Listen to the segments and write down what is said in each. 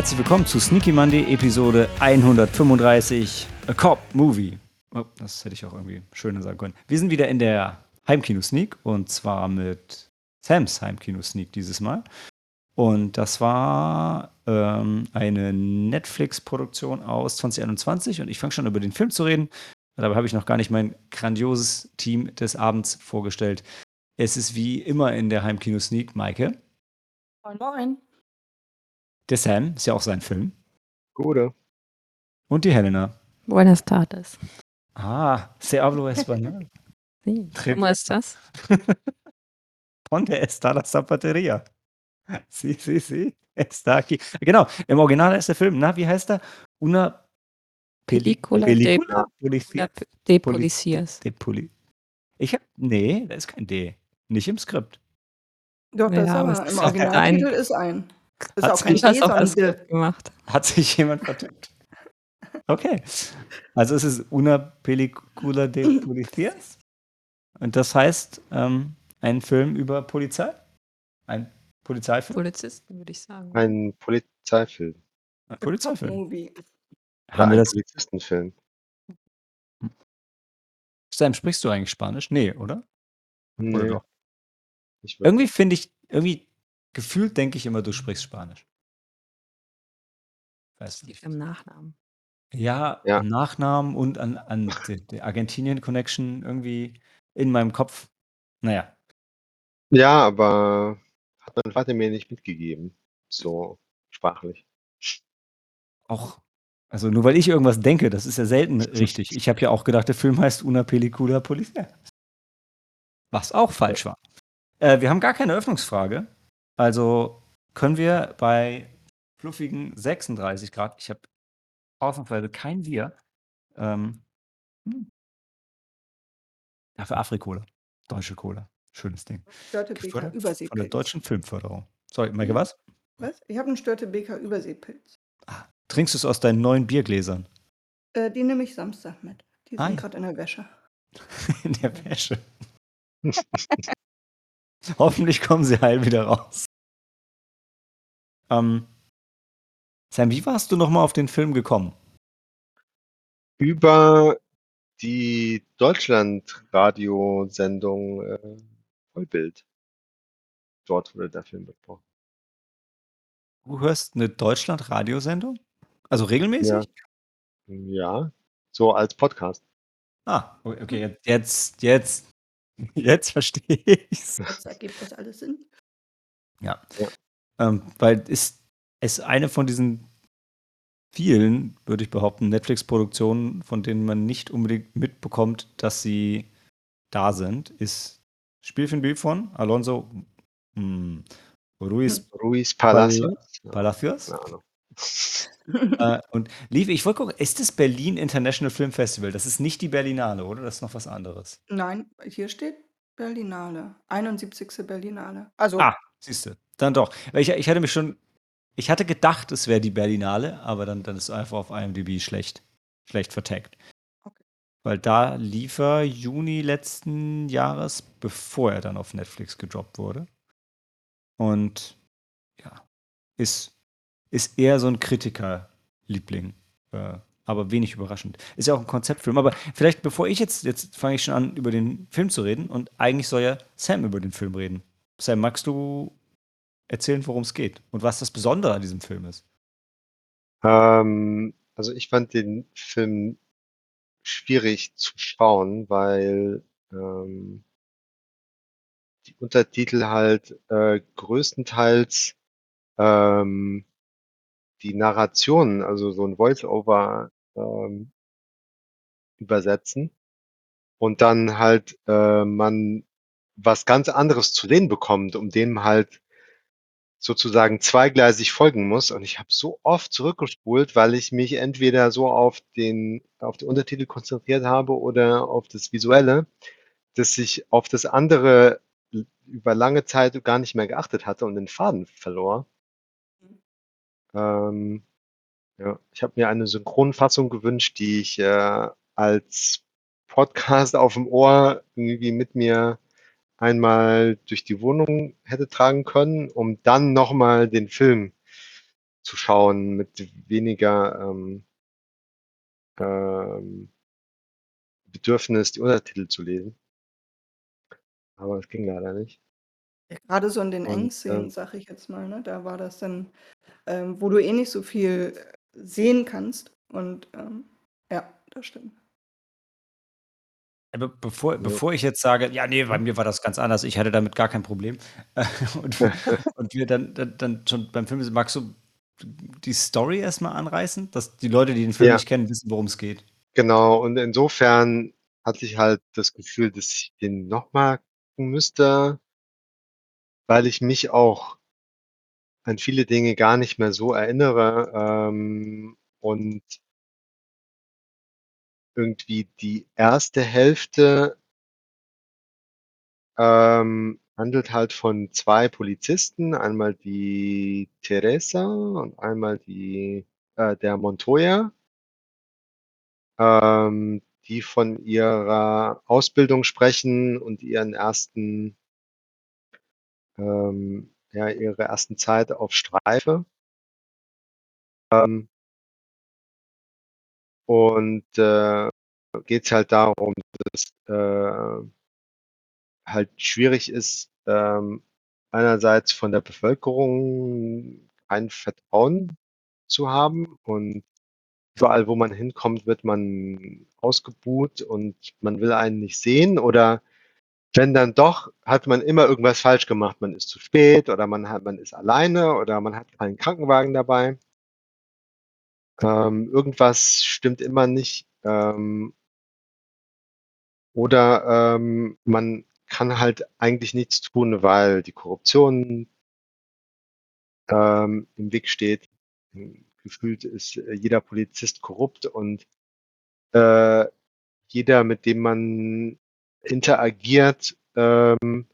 Herzlich willkommen zu Sneaky Monday Episode 135 A Cop Movie. Oh, das hätte ich auch irgendwie schöner sagen können. Wir sind wieder in der Heimkino-Sneak und zwar mit Sams Heimkino-Sneak dieses Mal. Und das war ähm, eine Netflix-Produktion aus 2021 und ich fange schon über den Film zu reden. Dabei habe ich noch gar nicht mein grandioses Team des Abends vorgestellt. Es ist wie immer in der Heimkino-Sneak Maike. Moin, moin. Der Sam, ist ja auch sein Film. Gute. Und die Helena. Buenas tardes. Ah, se hablo español. Sí. ¿Cómo estás? ¿Dónde está la zapatería? Sí, sí, sí. Está aquí. Genau, im Original ist der Film, na, wie heißt er? Una Película Película de, Policía de Poli- policías. de Poli. Ich hab, nee, da ist kein D. Nicht im Skript. Doch, das Ja, aber aber es im ist Originaltitel ist ein. Ist Hat auch kein auch sondern das D. gemacht. Hat sich jemand vertippt? Okay. Also es ist Una Película de Policías. Und das heißt, ähm, ein Film über Polizei? Ein Polizeifilm? Polizisten, würde ich sagen. Ein Polizeifilm. Ein Polizeifilm. Movie. Haben wir ein das? Polizistenfilm. Sam, sprichst du eigentlich Spanisch? Nee, oder? Oder Nee, wirklich. Irgendwie finde ich, irgendwie gefühlt denke ich immer, du sprichst Spanisch. Weiß nicht. Liegt am Nachnamen. Ja, Ja. am Nachnamen und an, an die, die Argentinien-Connection irgendwie in meinem Kopf. Naja, Ja, aber hat mein Vater mir nicht mitgegeben. So sprachlich. auch, also nur weil ich irgendwas denke, das ist ja selten richtig. Ich habe ja auch gedacht, der Film heißt Una Película Policía. Was auch falsch war. Äh, wir haben gar keine Öffnungsfrage. Also können wir bei fluffigen 36 Grad, ich habe ausnahmsweise kein Bier, ähm, hm. dafür Afrikola, deutsche Cola. Schönes Ding. Störte BK Gefördert von der Überseepilz. deutschen Filmförderung. Sorry, Maike, was? Was? Ich habe einen Störte BK Überseepilz. Trinkst du es aus deinen neuen Biergläsern? Äh, die nehme ich Samstag mit. Die Ah, sind ja. gerade in der Wäsche. In der Wäsche. Hoffentlich kommen sie heil wieder raus. Ähm, Sam, wie warst du nochmal auf den Film gekommen? Über die Deutschland-Radiosendung äh, Vollbild. Dort wurde der Film besprochen. Du hörst eine Deutschland-Radiosendung? Also regelmäßig? Ja. Ja, so als Podcast. Ah, okay, jetzt, jetzt, jetzt verstehe ich's. Das ergibt das alles Sinn. Ja. Ja. Ähm, weil ist es eine von diesen vielen, würde ich behaupten, Netflix-Produktionen, von denen man nicht unbedingt mitbekommt, dass sie da sind, ist Spielfilm von Alonso hm, Ruiz Ruiz Palacios. Palacios. Ahnung. äh, und lief, ich wollte gucken, ist das Berlin International Film Festival? Das ist nicht die Berlinale, oder? Das ist noch was anderes. Nein, hier steht Berlinale. 71. Berlinale. Also, Ah, siehst du. Dann doch. Weil ich, ich hatte mich schon, ich hatte gedacht, es wäre die Berlinale, aber dann, dann ist es einfach auf IMDb schlecht, schlecht vertagt. Okay. Weil da lief er Juni letzten Jahres, bevor er dann auf Netflix gedroppt wurde. Und ja, ist, ist eher so ein Kritikerliebling. Äh, aber wenig überraschend. Ist ja auch ein Konzeptfilm. Aber vielleicht, bevor ich jetzt, jetzt fange ich schon an, über den Film zu reden. Und eigentlich soll ja Sam über den Film reden. Sam, magst du erzählen, worum es geht und was das Besondere an diesem Film ist? Ähm, also ich fand den Film schwierig zu schauen, weil ähm, die Untertitel halt äh, größtenteils ähm, die Narration, also so ein Voice-Over ähm, übersetzen und dann halt äh, man was ganz anderes zu sehen bekommt, um dem halt sozusagen zweigleisig folgen muss. Und ich habe so oft zurückgespult, weil ich mich entweder so auf den auf die Untertitel konzentriert habe oder auf das Visuelle, dass ich auf das andere über lange Zeit gar nicht mehr geachtet hatte und den Faden verlor. Ähm, ja, ich habe mir eine Synchronfassung gewünscht, die ich äh, als Podcast auf dem Ohr irgendwie mit mir einmal durch die Wohnung hätte tragen können, um dann nochmal den Film zu schauen, mit weniger ähm, ähm, Bedürfnis, die Untertitel zu lesen. Aber es ging leider nicht. Ja, grade so in den Und, Endszenen, ähm sage ich jetzt mal, ne, da war das dann, ähm, wo du eh nicht so viel, äh, sehen kannst und, ähm, ja, das stimmt. Aber bevor Ja. bevor ich jetzt sage: „Ja, ne, bei Mhm. mir war das ganz anders, ich hatte damit gar kein Problem“, und und wir dann dann dann schon beim Film sind, magst du die Story erst mal anreißen, dass die Leute, die den Film Ja. nicht kennen, wissen, worum's geht? Genau, und insofern hatte ich halt das Gefühl, dass ich den noch mal gucken müsste weil ich mich auch an viele Dinge gar nicht mehr so erinnere, ähm, und irgendwie die 1. Hälfte ähm, handelt halt von 2 Polizisten, einmal die Teresa und einmal die äh, der Montoya ähm, die von ihrer Ausbildung sprechen und ihren 1. ähm, ja, ihre ersten Zeit auf Streife. Ähm und, äh, geht's halt darum, dass, äh halt schwierig ist, ähm, einerseits von der Bevölkerung ein Vertrauen zu haben und überall, wo man hinkommt, wird man ausgebuht und man will einen nicht sehen oder wenn dann doch, hat man immer irgendwas falsch gemacht. Man ist zu spät oder man hat man ist alleine oder man hat keinen Krankenwagen dabei. Ähm, irgendwas stimmt immer nicht, ähm oder, ähm, man kann halt eigentlich nichts tun, weil die Korruption ähm, im Weg steht. Gefühlt ist, äh, jeder Polizist korrupt und, äh, jeder, mit dem man interagiert, ähm,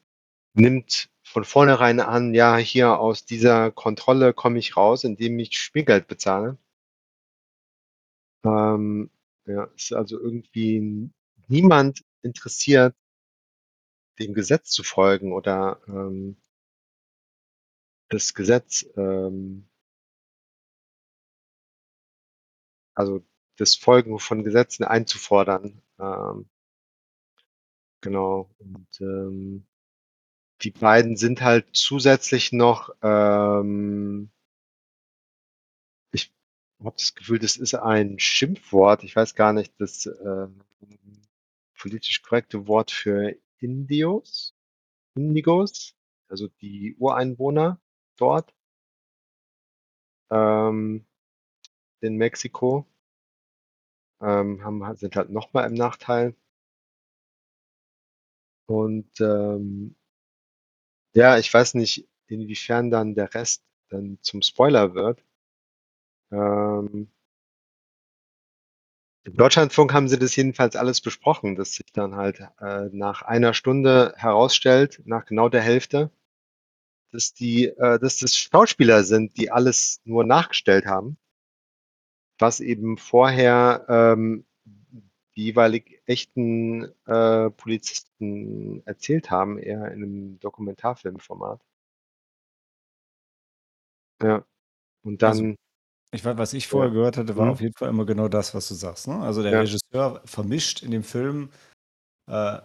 nimmt von vornherein an: „Ja, hier aus dieser Kontrolle komme ich raus, indem ich Schmiergeld bezahle.“ Ähm, ja, ist also irgendwie niemand interessiert dem Gesetz zu folgen oder, ähm das Gesetz, ähm also, das Folgen von Gesetzen einzufordern, ähm genau. Und, ähm, die beiden sind halt zusätzlich noch, ähm ich habe das Gefühl, das ist ein Schimpfwort. Ich weiß gar nicht, das, ähm, politisch korrekte Wort für Indios Indigos, also die Ureinwohner dort. Ähm, in Mexiko. Ähm, haben sind halt noch mal im Nachteil. Und, ähm ja, ich weiß nicht, inwiefern dann der Rest dann zum Spoiler wird. Ähm Im Deutschlandfunk haben sie das jedenfalls alles besprochen, dass sich dann halt, äh, nach 1 Stunde herausstellt, nach genau der Hälfte dass die äh, dass das Schauspieler sind, die alles nur nachgestellt haben was eben vorher, ähm, die jeweilig echten, äh, Polizisten erzählt haben, eher in 'nem Dokumentarfilmformat. Ja. Und Also, dann ich wa was ich Ja. vorher gehört hatte, war Mhm. auf jeden Fall immer genau das, was du sagst, ne? Also, der Ja. Regisseur vermischt in dem Film, äh,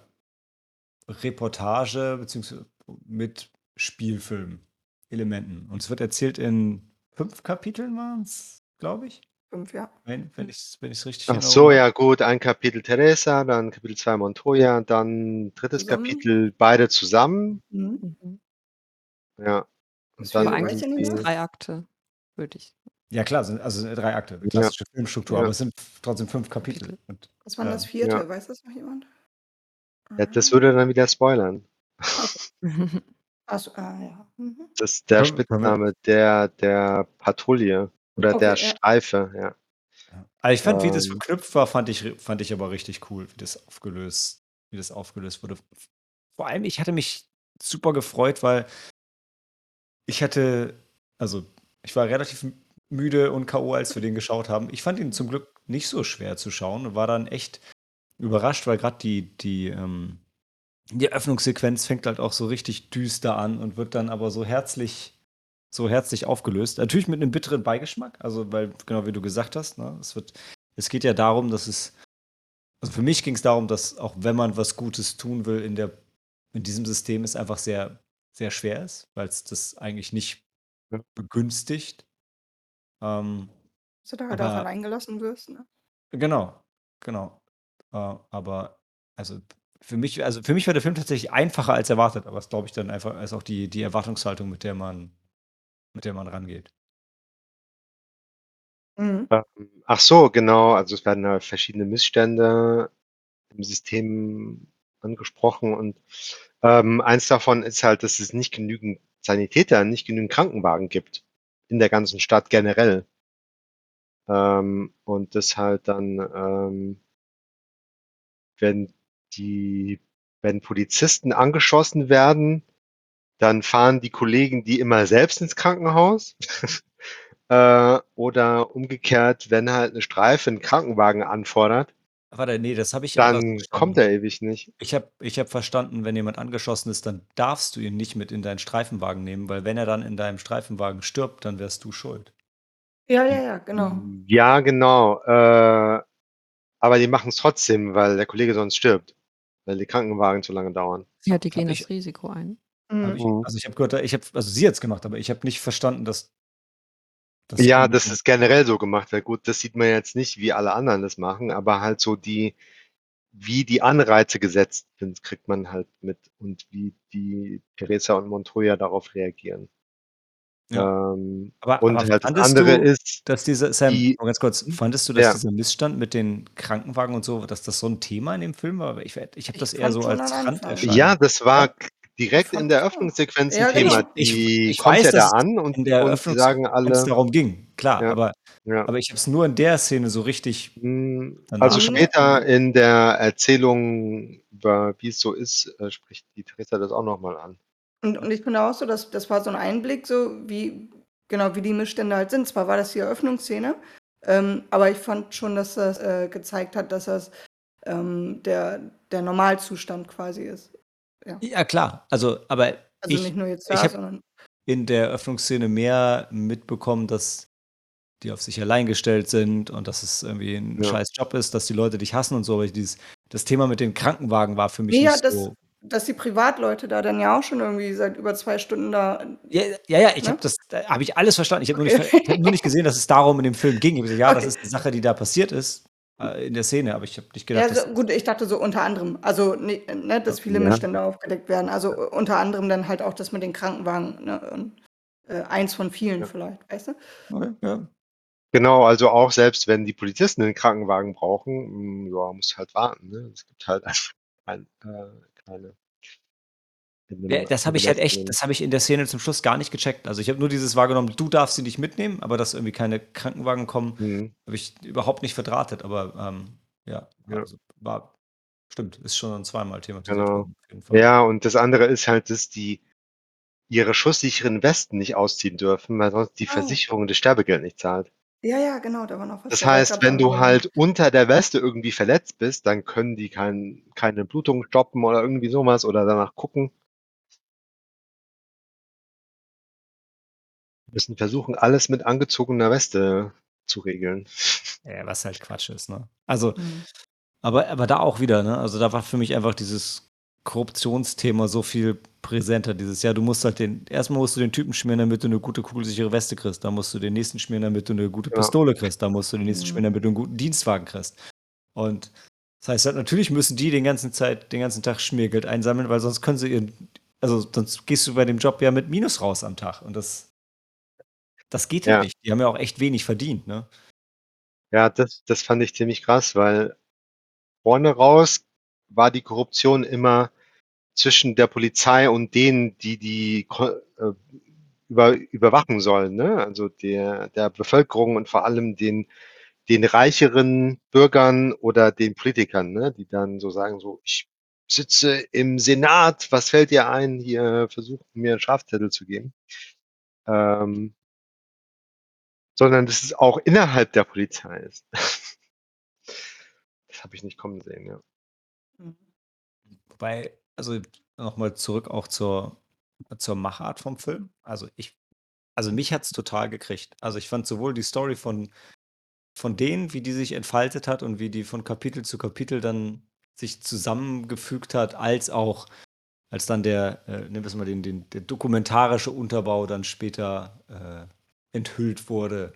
Reportage beziehungsweise mit Spielfilmelementen. Und es wird erzählt in 5 Kapiteln waren's, glaube ich? 5, ja. Wenn wenn ich's wenn ich's richtig Ach so, ja gut, ein Kapitel Teresa, dann Kapitel 2 Montoya, dann 3. Zusammen? Kapitel beide zusammen. Mhm. Mhm. Ja. Und Aber dann viel eigentlich in das? 3 Akte, würde ich Ja klar, sind also, 3 Akte, Ja. klassische Filmstruktur, aber Ja. es sind trotzdem 5 Kapitel Kapitel. und, Was war 'n das 4.? Ja. Weiß das noch jemand? Ja, das würde dann wieder spoilern. Okay. Ach so, ah ja. Mhm. Das ist der Spitzname der der Patrouille oder der Okay, ja. Streife, ja. Ja. Aber ich fand, wie das Ähm verknüpft war, fand ich fand ich aber richtig cool, wie das aufgelöst wie das aufgelöst wurde. Vor allem, ich hatte mich super gefreut, weil ich hatte also, ich war relativ m müde und K.O., als wir den geschaut haben. Ich fand ihn zum Glück nicht so schwer zu schauen und war dann echt überrascht, weil grad die die, ähm die Eröffnungssequenz fängt halt auch so richtig düster an und wird dann aber so herzlich so herzlich aufgelöst. Natürlich mit einem bitteren Beigeschmack, also weil, genau wie du gesagt hast, ne, es wird, es geht ja darum, dass es, also für mich ging es darum, dass auch wenn man was Gutes tun will in der, in diesem System, es einfach sehr, sehr schwer ist, weil es das eigentlich nicht Ja. begünstigt. Ähm, Dass du da halt auch aber allein gelassen wirst, ne? genau, genau. Äh, aber also für mich, also für mich war der Film tatsächlich einfacher als erwartet, aber es glaube ich dann einfach ist auch die, die Erwartungshaltung, mit der man, mit der man rangeht. Mhm. Ähm, ach so, genau. Also es werden halt verschiedene Missstände im System angesprochen und ähm, eins davon ist halt, dass es nicht genügend Sanitäter, nicht genügend Krankenwagen gibt in der ganzen Stadt generell. Ähm, und das halt dann, ähm, wenn die, wenn Polizisten angeschossen werden, dann fahren die Kollegen die immer selbst ins Krankenhaus. äh, oder umgekehrt, wenn halt eine Streife einen Krankenwagen anfordert, Warte, nee, das habe ich anders dann kommt er ewig nicht. Ich habe ich hab verstanden, wenn jemand angeschossen ist, dann darfst du ihn nicht mit in deinen Streifenwagen nehmen, weil wenn er dann in deinem Streifenwagen stirbt, dann wärst du schuld. Ja, ja, ja, genau. Ja, genau. Äh, aber die machen es trotzdem, weil der Kollege sonst stirbt, weil die Krankenwagen zu lange dauern. Ja, die gehen Hab ich- das Risiko ein. Hab Mhm. ich, Mhm. also ich habe gehört, ich habe, also sie jetzt gemacht, aber ich habe nicht verstanden, dass. dass Ja, das ist generell so gemacht. Weil gut, das sieht man jetzt nicht, wie alle anderen das machen, aber halt so die, wie die Anreize gesetzt sind, kriegt man halt mit und wie die Teresa und Montoya darauf reagieren. Ja. Ähm, Aber- und aber halt das fandest andere du- ist, Dass dieser, Sam, Die- mal ganz kurz, fandest du, dass Ja. dieser Missstand mit den Krankenwagen und so, dass das so ein Thema in dem Film war? Ich, ich habe Ich das eher so als Anfang. Randerscheinung. ja, das war Ja. Direkt in der. Öffnungssequenz Ja, ein genau. Thema. Ich- Die ich kommt weiß, ja da an und, in der und die Öffnungs- sagen Wenn es alle, darum ging, klar, Ja. aber, ja. aber ich habe es nur in der Szene so richtig. Danach- Also später in der Erzählung über wie es so ist, äh, spricht die Teresa das auch nochmal an. Und, und ich finde auch so, dass das war so ein Einblick, so wie, genau, wie die Missstände halt sind. Zwar war das die Eröffnungsszene, ähm, aber ich fand schon, dass das äh, gezeigt hat, dass das ähm, der, der Normalzustand quasi ist. Ja, klar. Also, aber Also ich nicht nur jetzt ich da, hab- sondern. in der Eröffnungsszene mehr mitbekommen, dass die auf sich allein gestellt sind und dass es irgendwie ein Ja. scheiß Job ist, dass die Leute dich hassen und so. Aber dieses, das Thema mit den Krankenwagen war für mich Nee, ja, nicht das, so. dass die Privatleute da dann ja auch schon irgendwie seit über zwei Stunden da. Ja, ja, ja ich Ne? habe das, da habe ich alles verstanden. Ich habe nur, nicht ver- ich nur nicht gesehen, dass es darum in dem Film ging. Ich hab gesagt, ja, das Okay. ist eine Sache, die da passiert ist äh, in der Szene, aber ich habe nicht Ja, gedacht, so, dass, gut, ich dachte so unter anderem. Also, ne, ne, dass viele Ja. Missstände aufgedeckt werden. Also äh, unter anderem dann halt auch das mit den Krankenwagen. Ne, und, äh, eins von vielen Ja. vielleicht, weißt du? okay, ja. Genau, also auch selbst wenn die Polizisten einen Krankenwagen brauchen, ja, muss halt warten. Ne? Es gibt halt einfach ein, äh, keine. Das habe ich halt echt, das habe ich in der Szene zum Schluss gar nicht gecheckt. Also ich habe nur dieses wahrgenommen, du darfst sie nicht mitnehmen, aber dass irgendwie keine Krankenwagen kommen, Mhm. habe ich überhaupt nicht verdrahtet. Aber ähm, ja, Ja. also war, stimmt, ist schon zweimal thematisiert Genau. worden. Auf jeden Fall. Ja, und das andere ist halt, dass die ihre schusssicheren Westen nicht ausziehen dürfen, weil sonst die Oh. Versicherung das Sterbegeld nicht zahlt. Ja, ja, genau, da war noch was. Das heißt, wenn du halt unter der Weste irgendwie verletzt bist, dann können die kein, keine Blutung stoppen oder irgendwie sowas oder danach gucken. Müssen versuchen, alles mit angezogener Weste zu regeln. Ja, was halt Quatsch ist, ne? Also, Mhm. aber, aber da auch wieder, ne? Also da war für mich einfach dieses Korruptionsthema so viel präsenter. Dieses, ja, du musst halt den, erstmal musst du den Typen schmieren, damit du eine gute kugelsichere Weste kriegst. Dann musst du den nächsten schmieren, damit du eine gute Ja. Pistole kriegst. Dann musst du den nächsten Mhm. schmieren, damit du einen guten Dienstwagen kriegst. Und das heißt halt, natürlich müssen die den ganzen Zeit, den ganzen Tag Schmiergeld einsammeln, weil sonst können sie ihren, also sonst gehst du bei dem Job ja mit Minus raus am Tag. Und das, das geht ja Ja. nicht. Die haben ja auch echt wenig verdient, ne? Ja, das, das fand ich ziemlich krass, weil vorne raus war die Korruption immer zwischen der Polizei und denen, die die ko- äh, über, überwachen sollen, ne? Also der, der Bevölkerung und vor allem den, den reicheren Bürgern oder den Politikern, ne? Die dann so sagen, so, ich sitze im Senat, was fällt dir ein, hier versuchen mir einen Strafzettel zu geben. Ähm, sondern dass es auch innerhalb der Polizei ist. Das habe ich nicht kommen sehen, ja. Mhm. Wobei, also nochmal zurück auch zur, zur Machart vom Film. Also ich Also mich hat es total gekriegt. Also ich fand sowohl die Story von, von denen, wie die sich entfaltet hat und wie die von Kapitel zu Kapitel dann sich zusammengefügt hat, als auch als dann der, äh, nehmen wir es mal den, den, der dokumentarische Unterbau dann später äh, enthüllt wurde,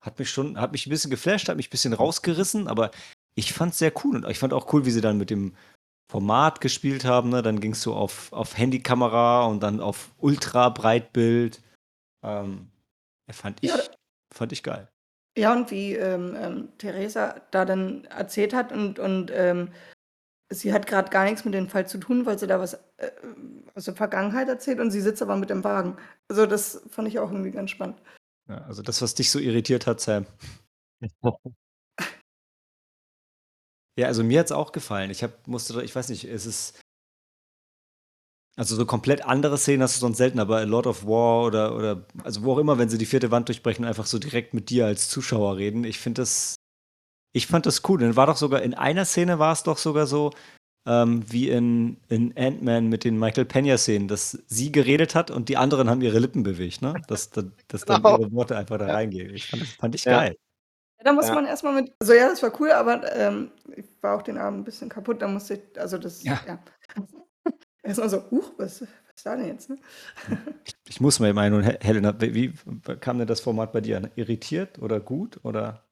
hat mich schon, hat mich ein bisschen geflasht, hat mich ein bisschen rausgerissen, aber ich fand es sehr cool und ich fand auch cool, wie sie dann mit dem Format gespielt haben. Ne? Dann ging es so auf, auf Handykamera und dann auf Ultra-Breitbild. Ähm, fand, ich, Ja. fand ich geil. Ja, und wie ähm, ähm, Theresa da dann erzählt hat und, und ähm, sie hat gerade gar nichts mit dem Fall zu tun, weil sie da was äh, aus der Vergangenheit erzählt und sie sitzt aber mit dem Wagen. Also das fand ich auch irgendwie ganz spannend. Ja, also das, was dich so irritiert hat, Sam. Ja, also mir hat es auch gefallen. Ich hab, musste, ich weiß nicht, es ist. Also so komplett andere Szenen hast du sonst selten, aber A Lord of War oder, oder also wo auch immer, wenn sie die vierte Wand durchbrechen, einfach so direkt mit dir als Zuschauer reden. Ich finde das, ich fand das cool. Dann war doch sogar, in einer Szene war es doch sogar so, ähm, wie in, in Ant-Man mit den Michael Pena-Szenen, dass sie geredet hat und die anderen haben ihre Lippen bewegt, ne? Dass, dass, dass dann Genau. ihre Worte einfach da Ja. reingehen. Ich fand, das fand ich Ja. geil. Ja, da muss Ja. man erstmal mit. Also ja, das war cool, aber ähm, ich war auch den Abend ein bisschen kaputt. Da musste ich, also das, Ja. ja. Erstmal so, huch, was, was ist da denn jetzt? Ne? Ich muss mal meinen, und He- Helena, wie, wie kam denn das Format bei dir an? Irritiert oder gut? Oder?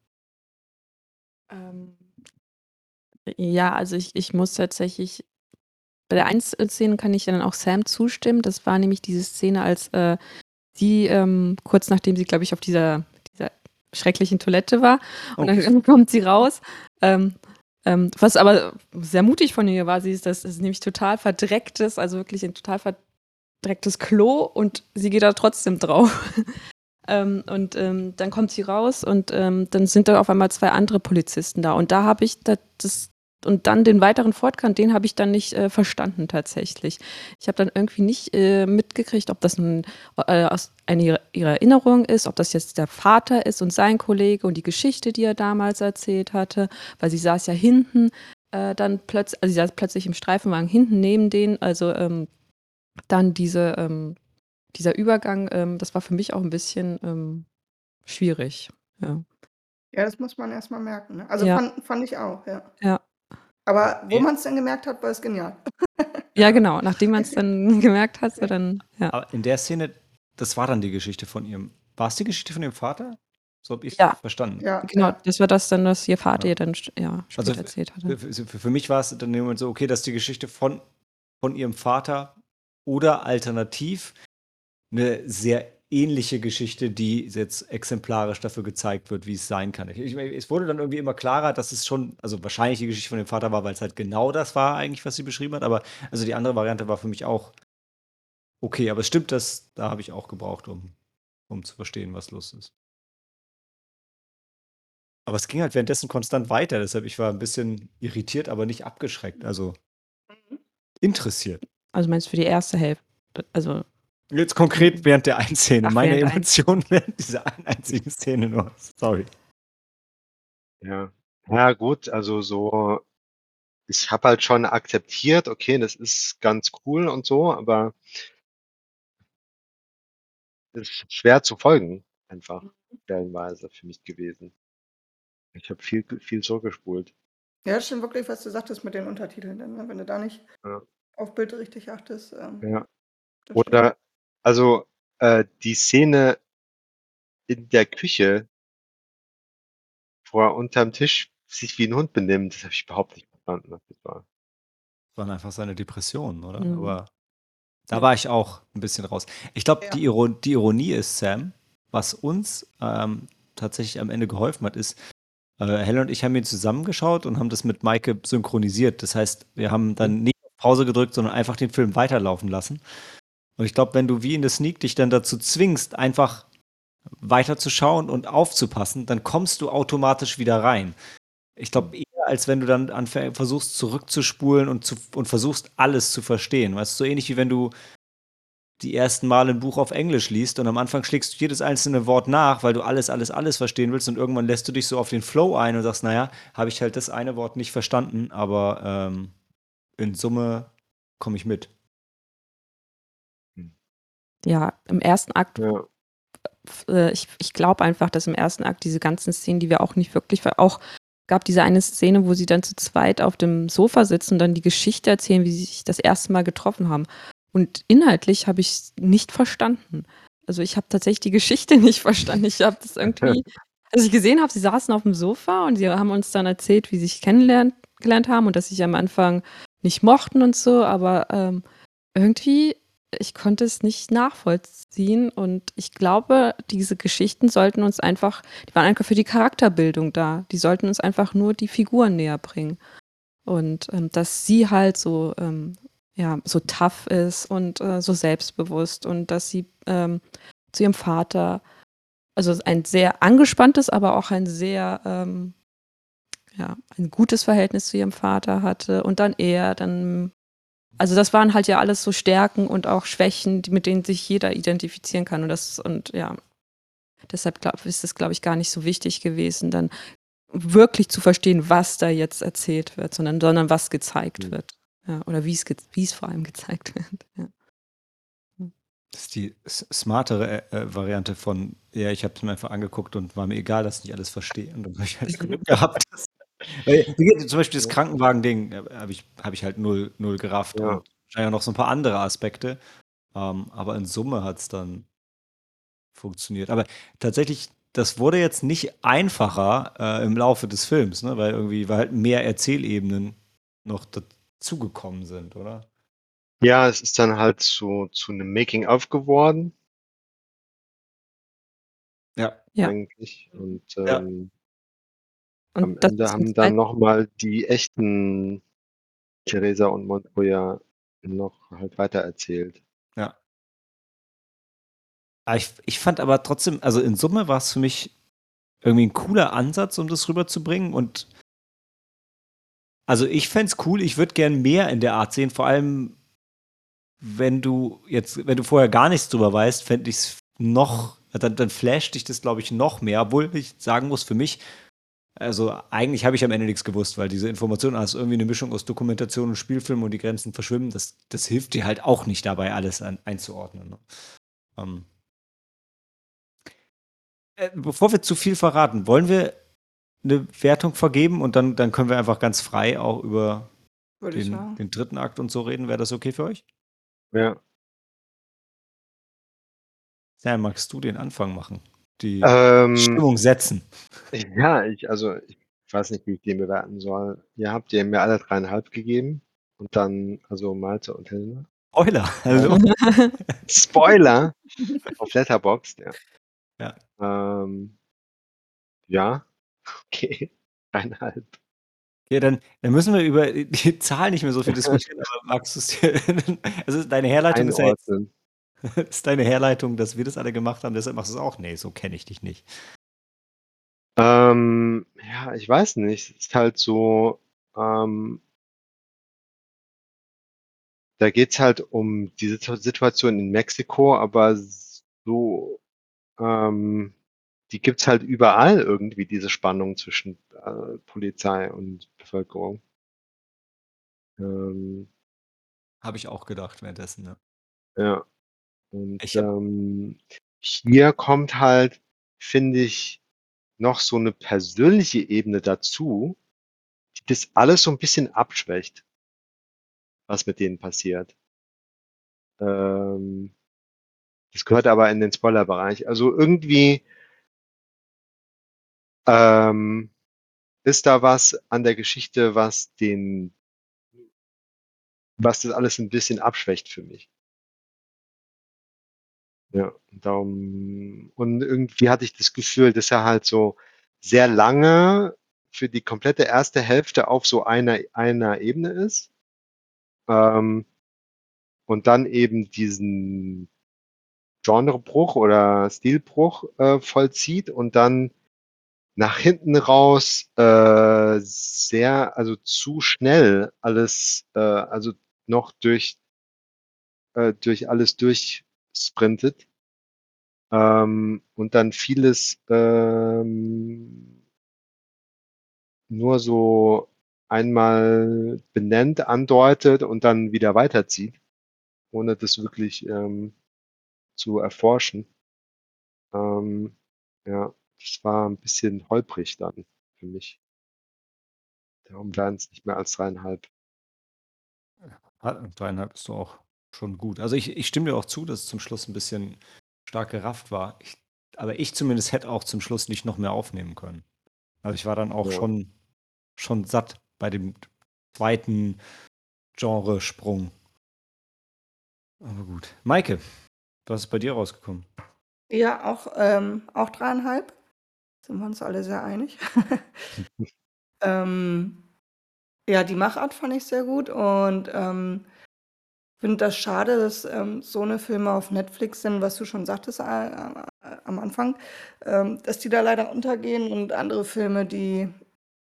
Ähm, ja, also ich, ich muss tatsächlich, bei der einen Szene kann ich dann auch Sam zustimmen. Das war nämlich diese Szene, als äh, sie, ähm, kurz nachdem sie, glaube ich, auf dieser, dieser schrecklichen Toilette war, und Oh. dann kommt sie raus. Ähm, ähm, was aber sehr mutig von ihr war, sie ist das ist nämlich total verdrecktes, also wirklich ein total verdrecktes Klo und sie geht da trotzdem drauf. ähm, und ähm, dann kommt sie raus und ähm, dann sind da auf einmal zwei andere Polizisten da. Und da habe ich da, das und dann den weiteren Fortgang, den habe ich dann nicht äh, verstanden tatsächlich. Ich habe dann irgendwie nicht äh, mitgekriegt, ob das ein, äh, aus eine ihrer, ihrer Erinnerung ist, ob das jetzt der Vater ist und sein Kollege und die Geschichte, die er damals erzählt hatte, weil sie saß ja hinten äh, dann plötzlich, also sie saß plötzlich im Streifenwagen hinten neben denen, also ähm, dann diese, ähm, dieser Übergang, ähm, das war für mich auch ein bisschen ähm, schwierig. Ja. Ja, das muss man erstmal merken. Ne? Also Ja. fand, fand ich auch, ja. Ja. Aber wo Okay. man es dann gemerkt hat, war es genial. ja, genau. Nachdem man es dann gemerkt hat, so dann, ja. Aber in der Szene, das war dann die Geschichte von ihrem. War es die Geschichte von ihrem Vater? So habe ich es Ja. verstanden. Ja, Genau, ja. das war das dann, was ihr Vater Ja. ihr dann st- ja, später Also erzählt hatte. Für, für, für mich war es dann in dem Moment so, okay, das ist die Geschichte von, von ihrem Vater oder alternativ eine sehr ähnliche Geschichte, die jetzt exemplarisch dafür gezeigt wird, wie es sein kann. Ich, ich, es wurde dann irgendwie immer klarer, dass es schon, also wahrscheinlich die Geschichte von dem Vater war, weil es halt genau das war eigentlich, was sie beschrieben hat, aber also die andere Variante war für mich auch okay, aber es stimmt, dass da habe ich auch gebraucht, um, um zu verstehen, was los ist. Aber es ging halt währenddessen konstant weiter, deshalb ich war ein bisschen irritiert, aber nicht abgeschreckt, also interessiert. Also meinst du für die erste Hälfte? Also, Jetzt konkret während der einen Szene. Ach, Meine während ein- Emotionen während dieser einen einzigen Szene nur. Sorry. Ja. Ja, gut, also so, ich habe halt schon akzeptiert, okay, das ist ganz cool und so, aber es ist schwer zu folgen, einfach stellenweise für mich gewesen. Ich habe viel, viel zurückgespult. ja, das stimmt wirklich, was du sagtest mit den Untertiteln. Denn, ne? Wenn du da nicht Ja. auf Bild richtig achtest. Ähm, Ja. das stimmt. Also äh, die Szene in der Küche, wo er unterm Tisch sich wie ein Hund benimmt, das habe ich überhaupt nicht verstanden, was das war. Das waren einfach seine Depressionen, oder? Mhm. Aber da Ja. war ich auch ein bisschen raus. Ich glaube, Ja. die, Iron die Ironie ist, Sam, was uns ähm, tatsächlich am Ende geholfen hat, ist, äh, Helen und ich haben ihn zusammengeschaut und haben das mit Maike synchronisiert. Das heißt, wir haben dann nicht auf Pause gedrückt, sondern einfach den Film weiterlaufen lassen. Und ich glaube, wenn du wie in der Sneak dich dann dazu zwingst, einfach weiterzuschauen und aufzupassen, dann kommst du automatisch wieder rein. Ich glaube eher, als wenn du dann versuchst zurückzuspulen und, zu, und versuchst alles zu verstehen. Weißt du, so ähnlich wie wenn du die ersten Mal ein Buch auf Englisch liest und am Anfang schlägst du jedes einzelne Wort nach, weil du alles, alles, alles verstehen willst und irgendwann lässt du dich so auf den Flow ein und sagst, naja, habe ich halt das eine Wort nicht verstanden, aber ähm, in Summe komme ich mit. Ja, im ersten Akt Ja. äh, ich, ich glaube einfach, dass im ersten Akt diese ganzen Szenen, die wir auch nicht wirklich, auch gab diese eine Szene, wo sie dann zu zweit auf dem Sofa sitzen und dann die Geschichte erzählen, wie sie sich das erste Mal getroffen haben. Und inhaltlich habe ich es nicht verstanden. Also ich habe tatsächlich die Geschichte nicht verstanden. Ich habe das irgendwie, als ich gesehen habe, sie saßen auf dem Sofa und sie haben uns dann erzählt, wie sie sich kennengelernt haben und dass sie sich am Anfang nicht mochten und so, aber ähm, irgendwie, ich konnte es nicht nachvollziehen und ich glaube, diese Geschichten sollten uns einfach, die waren einfach für die Charakterbildung da. Die sollten uns einfach nur die Figuren näher bringen. Und ähm, dass sie halt so ähm, ja, so tough ist und äh, so selbstbewusst und dass sie ähm, zu ihrem Vater, also ein sehr angespanntes, aber auch ein sehr, ähm, ja, ein gutes Verhältnis zu ihrem Vater hatte und dann er, dann, also das waren halt ja alles so Stärken und auch Schwächen, die, mit denen sich jeder identifizieren kann und das, und ja, deshalb glaub, ist es, glaube ich, gar nicht so wichtig gewesen, dann wirklich zu verstehen, was da jetzt erzählt wird, sondern, sondern was gezeigt mhm. wird. Ja, oder wie es vor allem gezeigt wird. Ja. Das ist die smartere äh, äh, Variante von, ja, ich habe es mir einfach angeguckt und war mir egal, dass ich nicht alles verstehe. Und dann habe ich halt Glück gehabt. Weil, zum Beispiel das Krankenwagen-Ding äh, habe ich, hab ich halt null, null gerafft. Ja. Und wahrscheinlich auch noch so ein paar andere Aspekte. Ähm, aber in Summe hat es dann funktioniert. Aber tatsächlich, das wurde jetzt nicht einfacher äh, im Laufe des Films, ne? weil irgendwie war halt mehr Erzählebenen noch zugekommen sind, oder? Ja, es ist dann halt zu, zu einem Making-of geworden. Ja. Ja. Eigentlich. Und ähm, Und am das Ende haben dann nochmal die echten Theresa und Montoya noch halt weitererzählt. Ja. Ah, ich, ich fand aber trotzdem, also in Summe war es für mich irgendwie ein cooler Ansatz, um das rüberzubringen. Und also ich fände es cool, ich würde gern mehr in der Art sehen, vor allem wenn du jetzt, wenn du vorher gar nichts drüber weißt, fände ich es noch, dann, dann flasht dich das, glaube ich, noch mehr, obwohl ich sagen muss, für mich, also eigentlich habe ich am Ende nichts gewusst, weil diese Information als irgendwie eine Mischung aus Dokumentation und Spielfilm und die Grenzen verschwimmen, das, das hilft dir halt auch nicht dabei, alles an, einzuordnen. Ne? Ähm. Äh, bevor wir zu viel verraten, wollen wir eine Wertung vergeben und dann, dann können wir einfach ganz frei auch über den, den dritten Akt und so reden. Wäre das okay für euch? Ja. Sam, magst du den Anfang machen? Die Ähm, Stimmung setzen. ja, ich, also ich weiß nicht, wie ich den bewerten soll. Ihr habt ihr mir alle dreieinhalb gegeben und dann, also Malte und Helena. Spoiler, hallo. Spoiler auf Letterboxd, ja. Ja. Ähm, ja, okay, dreieinhalb. Okay, dann, dann müssen wir über die Zahl nicht mehr so viel diskutieren, aber magst du es dir, also deine Herleitung ist ja jetzt, Einordnen. ist deine Herleitung, dass wir das alle gemacht haben, deshalb machst du es auch? Nee, so kenne ich dich nicht. Ähm, ja, ich weiß nicht. Es ist halt so, ähm, da geht's halt um diese Situ- Situation in Mexiko, aber so, ähm, die gibt's halt überall irgendwie, diese Spannung zwischen äh, Polizei und Bevölkerung. Ähm, Habe ich auch gedacht währenddessen, ja. ja. Und Ich ähm, hier kommt halt, finde ich, noch so eine persönliche Ebene dazu, die das alles so ein bisschen abschwächt, was mit denen passiert. Ähm, das gehört aber in den Spoilerbereich. Also irgendwie ähm, ist da was an der Geschichte, was den, was das alles ein bisschen abschwächt für mich. Ja, darum, und irgendwie hatte ich das Gefühl, dass er halt so sehr lange für die komplette erste Hälfte auf so einer, einer Ebene ist. Ähm, und dann eben diesen Genrebruch oder Stilbruch äh, vollzieht und dann nach hinten raus äh, sehr, also zu schnell alles, äh, also noch durch, äh, durch alles durchsprintet ähm, und dann vieles ähm, nur so einmal benennt, andeutet und dann wieder weiterzieht, ohne das wirklich ähm, zu erforschen. Ähm, ja, das war ein bisschen holprig dann für mich. Darum wären es nicht mehr als dreieinhalb. Ha- Dreieinhalb ist doch auch schon gut. Also ich, ich stimme dir auch zu, dass es zum Schluss ein bisschen stark gerafft war. Ich, aber ich zumindest hätte auch zum Schluss nicht noch mehr aufnehmen können. Also ich war dann auch Ja. schon, schon satt bei dem zweiten Genresprung. Aber gut. Maike, was ist bei dir rausgekommen? Ja, auch, ähm, auch dreieinhalb. Sind wir uns alle sehr einig. ähm, ja, die Machart fand ich sehr gut und ähm, finde das schade, dass ähm, so eine Filme auf Netflix sind, was du schon sagtest äh, äh, am Anfang, ähm, dass die da leider untergehen und andere Filme, die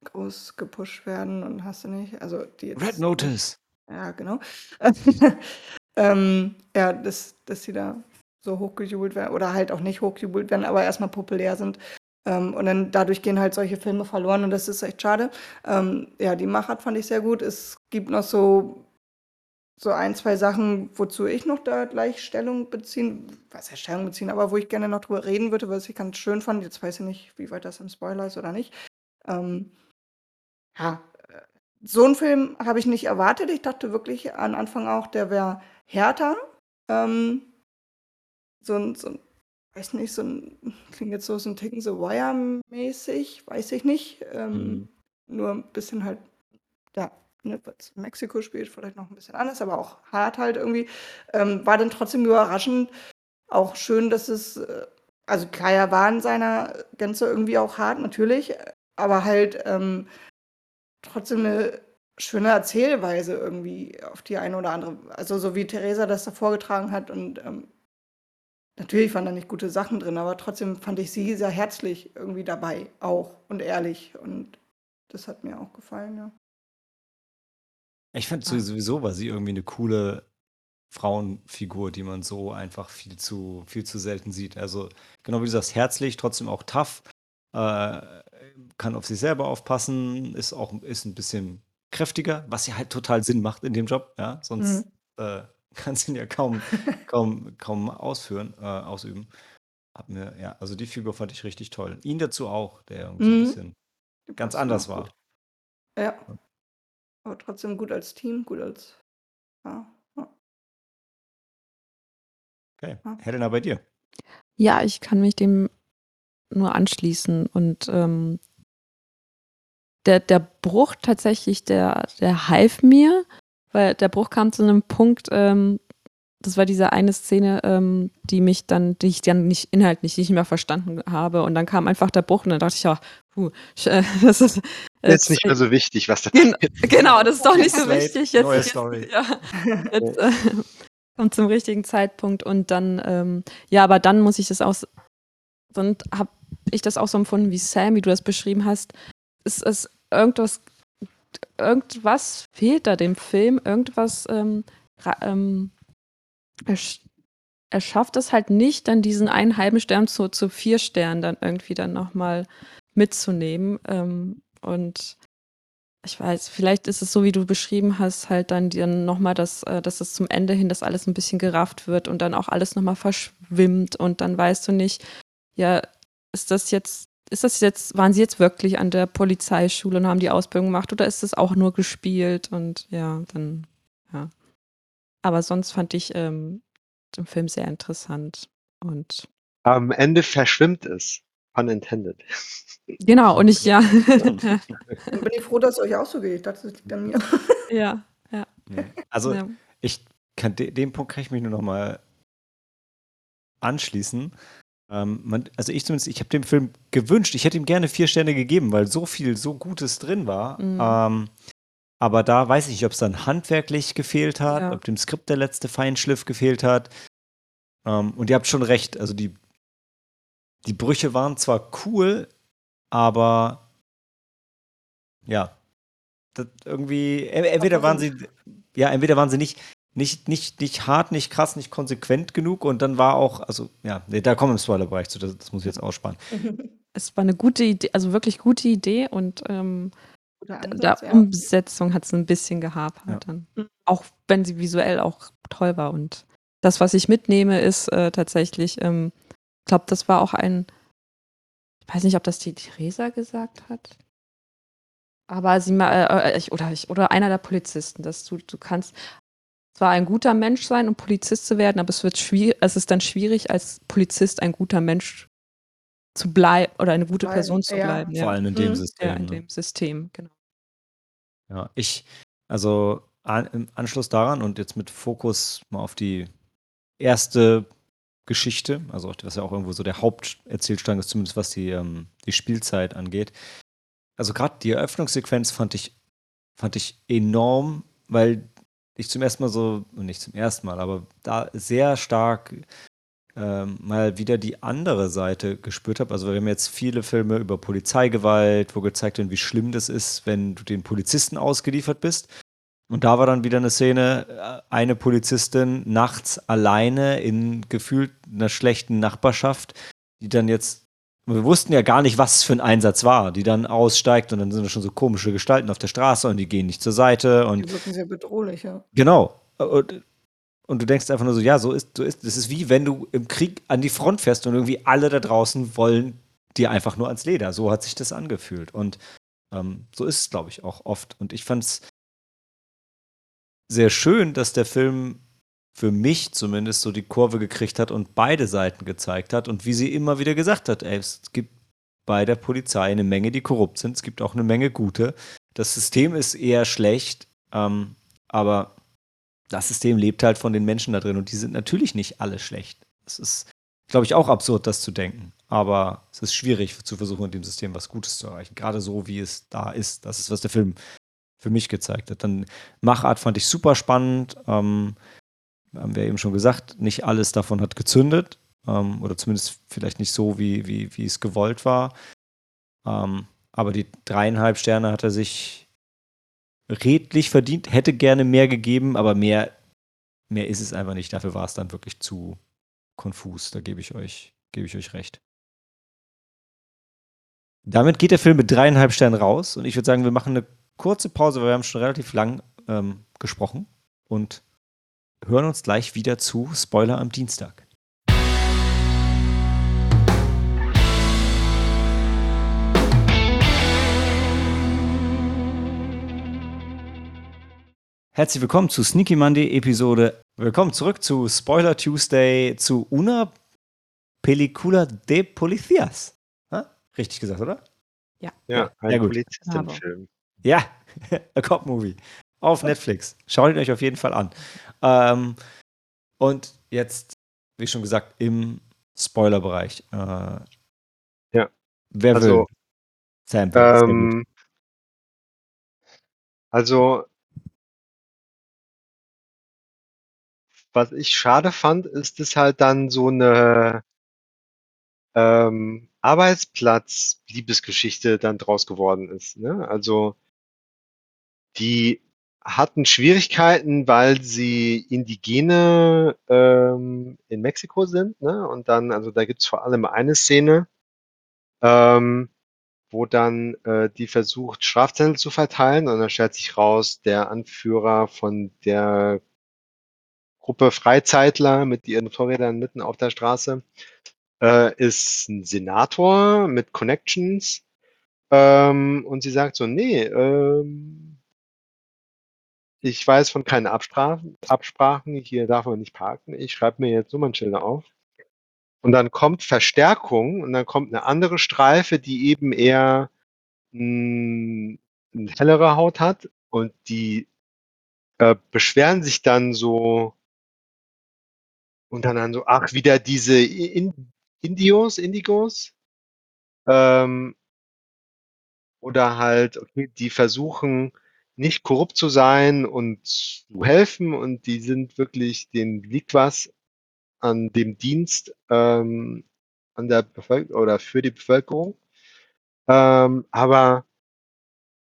groß gepusht werden und hast du nicht, also die jetzt Red Notice. ja, genau. ähm, ja, dass, dass sie da so hochgejubelt werden oder halt auch nicht hochgejubelt werden, aber erstmal populär sind. Ähm, und dann dadurch gehen halt solche Filme verloren und das ist echt schade. Ähm, ja, die Machart fand ich sehr gut. Es gibt noch so, so ein, zwei Sachen, wozu ich noch da gleich Stellung beziehen, was ja Stellung beziehen, aber wo ich gerne noch drüber reden würde, was ich ganz schön fand. Jetzt weiß ich nicht, wie weit das im Spoiler ist oder nicht. Ähm, ja, äh, so einen Film habe ich nicht erwartet. Ich dachte wirklich am Anfang auch, der wäre härter. Ähm, so ein, so ein, weiß nicht, so ein, klingt jetzt so, so ein Ticken so Wire-mäßig, weiß ich nicht. Ähm, Mhm. Nur ein bisschen halt, ja, ne, weil's in Mexiko spielt, vielleicht noch ein bisschen anders, aber auch hart halt irgendwie. Ähm, war dann trotzdem überraschend. Auch schön, dass es, äh, also Kaya war in seiner Gänze irgendwie auch hart, natürlich, aber halt ähm, trotzdem eine schöne Erzählweise irgendwie auf die eine oder andere. Also so wie Theresa das da vorgetragen hat und ähm, natürlich waren da nicht gute Sachen drin, aber trotzdem fand ich sie sehr herzlich irgendwie dabei auch und ehrlich und das hat mir auch gefallen, ja. Ich fand Ah. sowieso war sie irgendwie eine coole Frauenfigur, die man so einfach viel zu, viel zu selten sieht. Also genau wie du sagst, herzlich, trotzdem auch tough, äh, kann auf sich selber aufpassen, ist auch ist ein bisschen kräftiger, was ja halt total Sinn macht in dem Job, ja. Sonst Mhm. äh, kannst du ihn ja kaum, kaum, kaum ausführen, äh, ausüben. Hat mir, ja, also die Figur fand ich richtig toll. Ihn dazu auch, der irgendwie so ein Mhm. bisschen Die ganz anders war. Ja. Aber trotzdem gut als Team, gut als ja, ja. Okay. Ja. Helena, bei dir. Ja, ich kann mich dem nur anschließen und ähm, der, der Bruch tatsächlich, der, der half mir, weil der Bruch kam zu einem Punkt, ähm, das war diese eine Szene, ähm, die mich dann, die ich dann nicht inhaltlich nicht mehr verstanden habe. Und dann kam einfach der Bruch und dann dachte ich, ja, puh, äh, das ist Jetzt nicht mehr so wichtig, was da passiert. genau, das ist doch nicht so wichtig. Jetzt, neue Story. Ja, jetzt äh, kommt zum richtigen Zeitpunkt und dann, ähm, ja, aber dann muss ich das auch, dann habe ich das auch so empfunden wie Sam, wie du das beschrieben hast. Es ist irgendwas, irgendwas fehlt da dem Film, irgendwas, ähm, ähm, er, sch- er schafft es halt nicht, dann diesen einen halben Stern zu, zu vier Sternen dann irgendwie dann nochmal mitzunehmen. Ähm, und ich weiß, vielleicht ist es so, wie du beschrieben hast, halt dann, dann nochmal, dass, äh, dass es zum Ende hin, dass alles ein bisschen gerafft wird und dann auch alles nochmal verschwimmt und dann weißt du nicht, ja, ist das jetzt, ist das jetzt, waren sie jetzt wirklich an der Polizeischule und haben die Ausbildung gemacht oder ist das auch nur gespielt und ja, dann. Aber sonst fand ich ähm, den Film sehr interessant und Am Ende verschwimmt es. Pun intended. genau, und ich, ja. Dann bin ich froh, dass es euch auch so geht. Ich dachte, das liegt an mir. ja, Nee. Also ja. ich kann de dem Punkt kann ich mich nur noch mal anschließen. Ähm, man, also ich zumindest, ich habe dem Film gewünscht, ich hätte ihm gerne vier Sterne gegeben, weil so viel, so Gutes drin war. Mhm. Ähm, aber da weiß ich nicht, ob es dann handwerklich gefehlt hat, Ja. ob dem Skript der letzte Feinschliff gefehlt hat. Ähm, und ihr habt schon recht, also die, die Brüche waren zwar cool, aber ja, das irgendwie, e- entweder waren sie, ja, entweder waren sie nicht, nicht, nicht, nicht hart, nicht krass, nicht konsequent genug und dann war auch, also ja, nee, da kommen wir im Spoilerbereich zu, das, das muss ich jetzt aussparen. Es war eine gute Idee, also wirklich gute Idee und ähm, Guter der Ansatz, ja. Umsetzung hat es ein bisschen gehapert Ja. dann. Auch wenn sie visuell auch toll war. Und das, was ich mitnehme, ist äh, tatsächlich, ähm, Ich glaube, das war auch ein, ich weiß nicht, ob das die Theresa gesagt hat. Aber sie mal, äh, äh, ich, oder ich, oder einer der Polizisten, dass du, du kannst zwar ein guter Mensch sein und Polizist zu werden, aber es wird schwierig, es ist dann schwierig, als Polizist ein guter Mensch zu bleiben oder eine gute Weil- Person zu ja. bleiben. Vor allem in dem Mhm. System. ja, in ne? dem System, genau. Ja, ich, also an, im Anschluss daran und jetzt mit Fokus mal auf die erste Geschichte, also was ja auch irgendwo so der Haupterzählstrang ist, zumindest was die, ähm, die Spielzeit angeht. Also gerade die Eröffnungssequenz fand ich, fand ich enorm, weil ich zum ersten Mal so, nicht zum ersten Mal, aber da sehr stark ähm, mal wieder die andere Seite gespürt habe. Also wir haben jetzt viele Filme über Polizeigewalt, wo gezeigt wird, wie schlimm das ist, wenn du den Polizisten ausgeliefert bist. Und da war dann wieder eine Szene, äh, eine Polizistin nachts alleine in gefühlt einer schlechten Nachbarschaft, die dann jetzt, wir wussten ja gar nicht, was es für ein Einsatz war, die dann aussteigt und dann sind da schon so komische Gestalten auf der Straße und die gehen nicht zur Seite und Die wirken sehr bedrohlich, ja. Genau. Und, und du denkst einfach nur so, ja, so ist, so ist, das ist wie wenn du im Krieg an die Front fährst und irgendwie alle da draußen wollen dir einfach nur ans Leder. So hat sich das angefühlt. Und ähm, so ist es, glaube ich, auch oft. Und ich fand es sehr schön, dass der Film für mich zumindest so die Kurve gekriegt hat und beide Seiten gezeigt hat und wie sie immer wieder gesagt hat, ey, es gibt bei der Polizei eine Menge, die korrupt sind, es gibt auch eine Menge gute. Das System ist eher schlecht, ähm, aber das System lebt halt von den Menschen da drin und die sind natürlich nicht alle schlecht. Es ist, glaube ich, auch absurd, das zu denken. Aber es ist schwierig zu versuchen, in dem System was Gutes zu erreichen. Gerade so, wie es da ist. Das ist, was der Film für mich gezeigt hat. Dann Machart fand ich super spannend. Ähm, haben wir eben schon gesagt, nicht alles davon hat gezündet. Ähm, oder zumindest vielleicht nicht so, wie, wie, wie es gewollt war. Ähm, aber die dreieinhalb Sterne hat er sich redlich verdient, hätte gerne mehr gegeben, aber mehr, mehr ist es einfach nicht. Dafür war es dann wirklich zu konfus. Da gebe ich euch, gebe ich euch recht. Damit geht der Film mit dreieinhalb Sternen raus und ich würde sagen, wir machen eine kurze Pause, weil wir haben schon relativ lang ähm, gesprochen und hören uns gleich wieder zu Spoiler am Dienstag. Herzlich willkommen zu Sneaky Monday Episode. Willkommen zurück zu Spoiler Tuesday zu Una Película de Policías. Ha? Richtig gesagt, oder? Ja, Ja, ein gut. Polizistenfilm. Ja, A Cop Movie. Auf Netflix. Schaut ihn euch auf jeden Fall an. Ähm, und jetzt, wie schon gesagt, im Spoilerbereich. Äh, Ja. Wer Also, will? Sam. Ähm, also, was ich schade fand, ist, dass halt dann so eine ähm, Arbeitsplatz-Liebesgeschichte dann draus geworden ist. Ne? Also, die hatten Schwierigkeiten, weil sie Indigene ähm, in Mexiko sind. Ne? Und dann, also da gibt's vor allem eine Szene, ähm, wo dann äh, die versucht, Strafzettel zu verteilen. Und dann stellt sich raus, der Anführer von der Gruppe Freizeitler mit ihren Motorrädern mitten auf der Straße äh, ist ein Senator mit Connections. Ähm, und sie sagt so, nee, ähm, ich weiß von keinen Absprachen, Absprachen, hier darf man nicht parken, ich schreibe mir jetzt Nummernschilder auf. Und dann kommt Verstärkung und dann kommt eine andere Streife, die eben eher eine hellere Haut hat und die äh, beschweren sich dann so und dann, so, ach, wieder diese In Indios, Indigos. Ähm, oder halt, okay, die versuchen nicht korrupt zu sein und zu helfen und die sind wirklich, denen liegt was an dem Dienst ähm, an der Bevölkerung oder für die Bevölkerung. Ähm, aber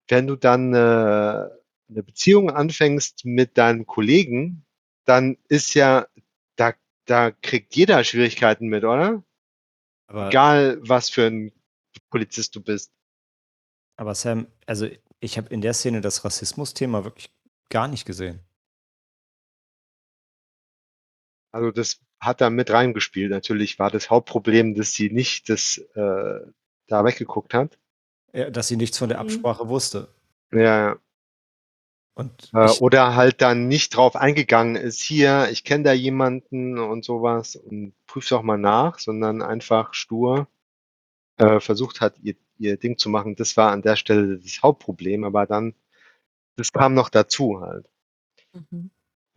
wenn du dann äh, eine Beziehung anfängst mit deinem Kollegen, dann ist ja, da, kriegt jeder Schwierigkeiten mit, oder? Aber, Egal, was für ein Polizist du bist. aber Sam, also ich habe in der Szene das Rassismus-Thema wirklich gar nicht gesehen. Also das hat da mit reingespielt. Natürlich war das Hauptproblem, dass sie nicht das äh, da weggeguckt hat. Ja, dass sie nichts von der Mhm. Absprache wusste. Ja, ja. Und Äh, oder halt dann nicht drauf eingegangen ist, hier, ich kenne da jemanden und sowas und prüf doch mal nach, sondern einfach stur äh, versucht hat, ihr, ihr Ding zu machen. Das war an der Stelle das Hauptproblem, aber dann, das kam noch dazu halt. Mhm.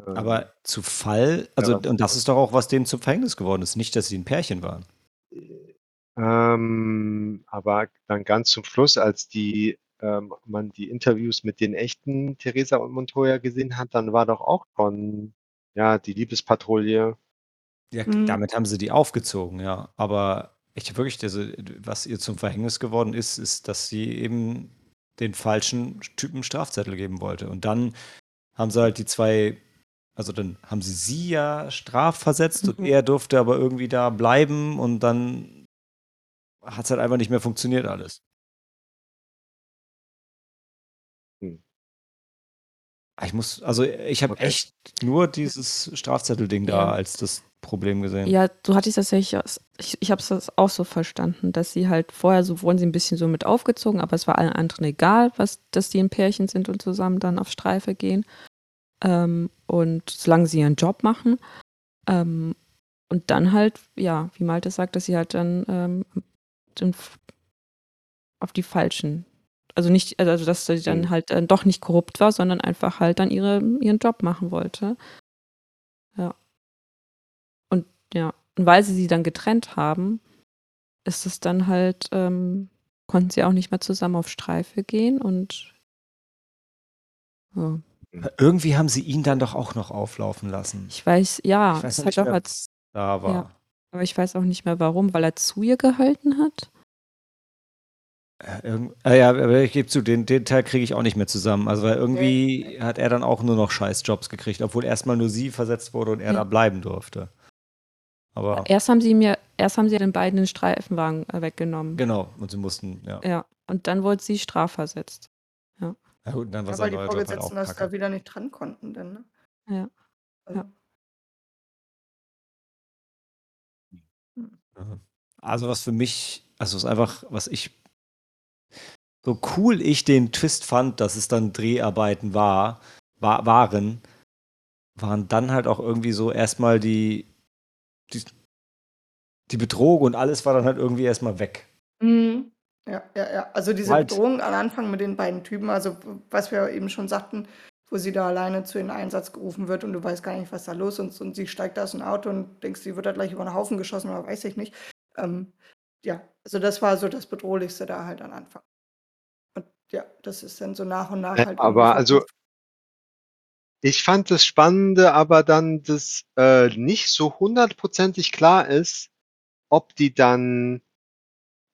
Ähm, aber zu Fall, also, Ja. und das ist doch auch, was denen zum Verhängnis geworden ist. Nicht, dass sie ein Pärchen waren. Ähm, aber dann ganz zum Schluss, als die ähm, man die Interviews mit den echten Theresa und Montoya gesehen hat, dann war doch auch schon ja die Liebespatrouille. Ja, Mhm. damit haben sie die aufgezogen, ja. Aber ich wirklich, also, was ihr zum Verhängnis geworden ist, ist, dass sie eben den falschen Typen Strafzettel geben wollte. Und dann haben sie halt die zwei, also dann haben sie sie ja strafversetzt und Mhm. er durfte aber irgendwie da bleiben und dann hat es halt einfach nicht mehr funktioniert alles. Ich muss, also ich habe Okay. echt nur dieses Strafzettelding da Ja. als das Problem gesehen. Ja, du hattest das ja, ich, ich, ich habe es auch so verstanden, dass sie halt vorher so wurden sie ein bisschen so mit aufgezogen, aber es war allen anderen egal, was, dass die ein Pärchen sind und zusammen dann auf Streife gehen. Ähm, und solange sie ihren Job machen. Ähm, und dann halt, ja, wie Malte sagt, dass sie halt dann ähm, den, auf die falschen, also nicht, also dass sie dann Mhm. halt äh, doch nicht korrupt war, sondern einfach halt dann ihre, ihren Job machen wollte. Ja. Und ja, und weil sie sie dann getrennt haben, ist es dann halt, ähm, konnten sie auch nicht mehr zusammen auf Streife gehen und ja. Irgendwie haben sie ihn dann doch auch noch auflaufen lassen. ich weiß, ja, Ich weiß es noch hat nicht auch mehr, als, da war. ja. aber ich weiß auch nicht mehr warum, weil er zu ihr gehalten hat. Äh, ah ja, aber ich gebe zu, den, den Teil kriege ich auch nicht mehr zusammen. Also weil irgendwie hat er dann auch nur noch scheiß Jobs gekriegt, obwohl erstmal nur sie versetzt wurde und er Ja. da bleiben durfte. Aber Erst haben sie mir, erst haben sie den beiden den Streifenwagen äh, weggenommen. genau, und sie mussten, ja. Ja, und dann wurde sie strafversetzt. Na gut, dann war Ja, weil sein die neuer Job halt auch Vorgesetzten das da kacke. wieder nicht dran konnten, dann, ne? Ja. Also, Ja. Mhm. Also was für mich, also es ist einfach, was ich, so cool ich den Twist fand, dass es dann Dreharbeiten war, war waren, waren dann halt auch irgendwie so erstmal die, die, die Bedrohung und alles war dann halt irgendwie erstmal weg. Mhm. Ja, ja, ja. Also diese Halt. Bedrohung am Anfang mit den beiden Typen, also was wir eben schon sagten, wo sie da alleine zu den Einsatz gerufen wird und du weißt gar nicht, was da los ist und sie steigt aus dem Auto und denkst, sie wird da gleich über den Haufen geschossen oder weiß ich nicht. Ähm, ja, also das war so das Bedrohlichste da halt am Anfang. Ja, das ist dann so nach und nach Äh, halt. aber irgendwie also verpufft. ich fand das Spannende aber dann, dass äh, nicht so hundertprozentig klar ist, ob die dann,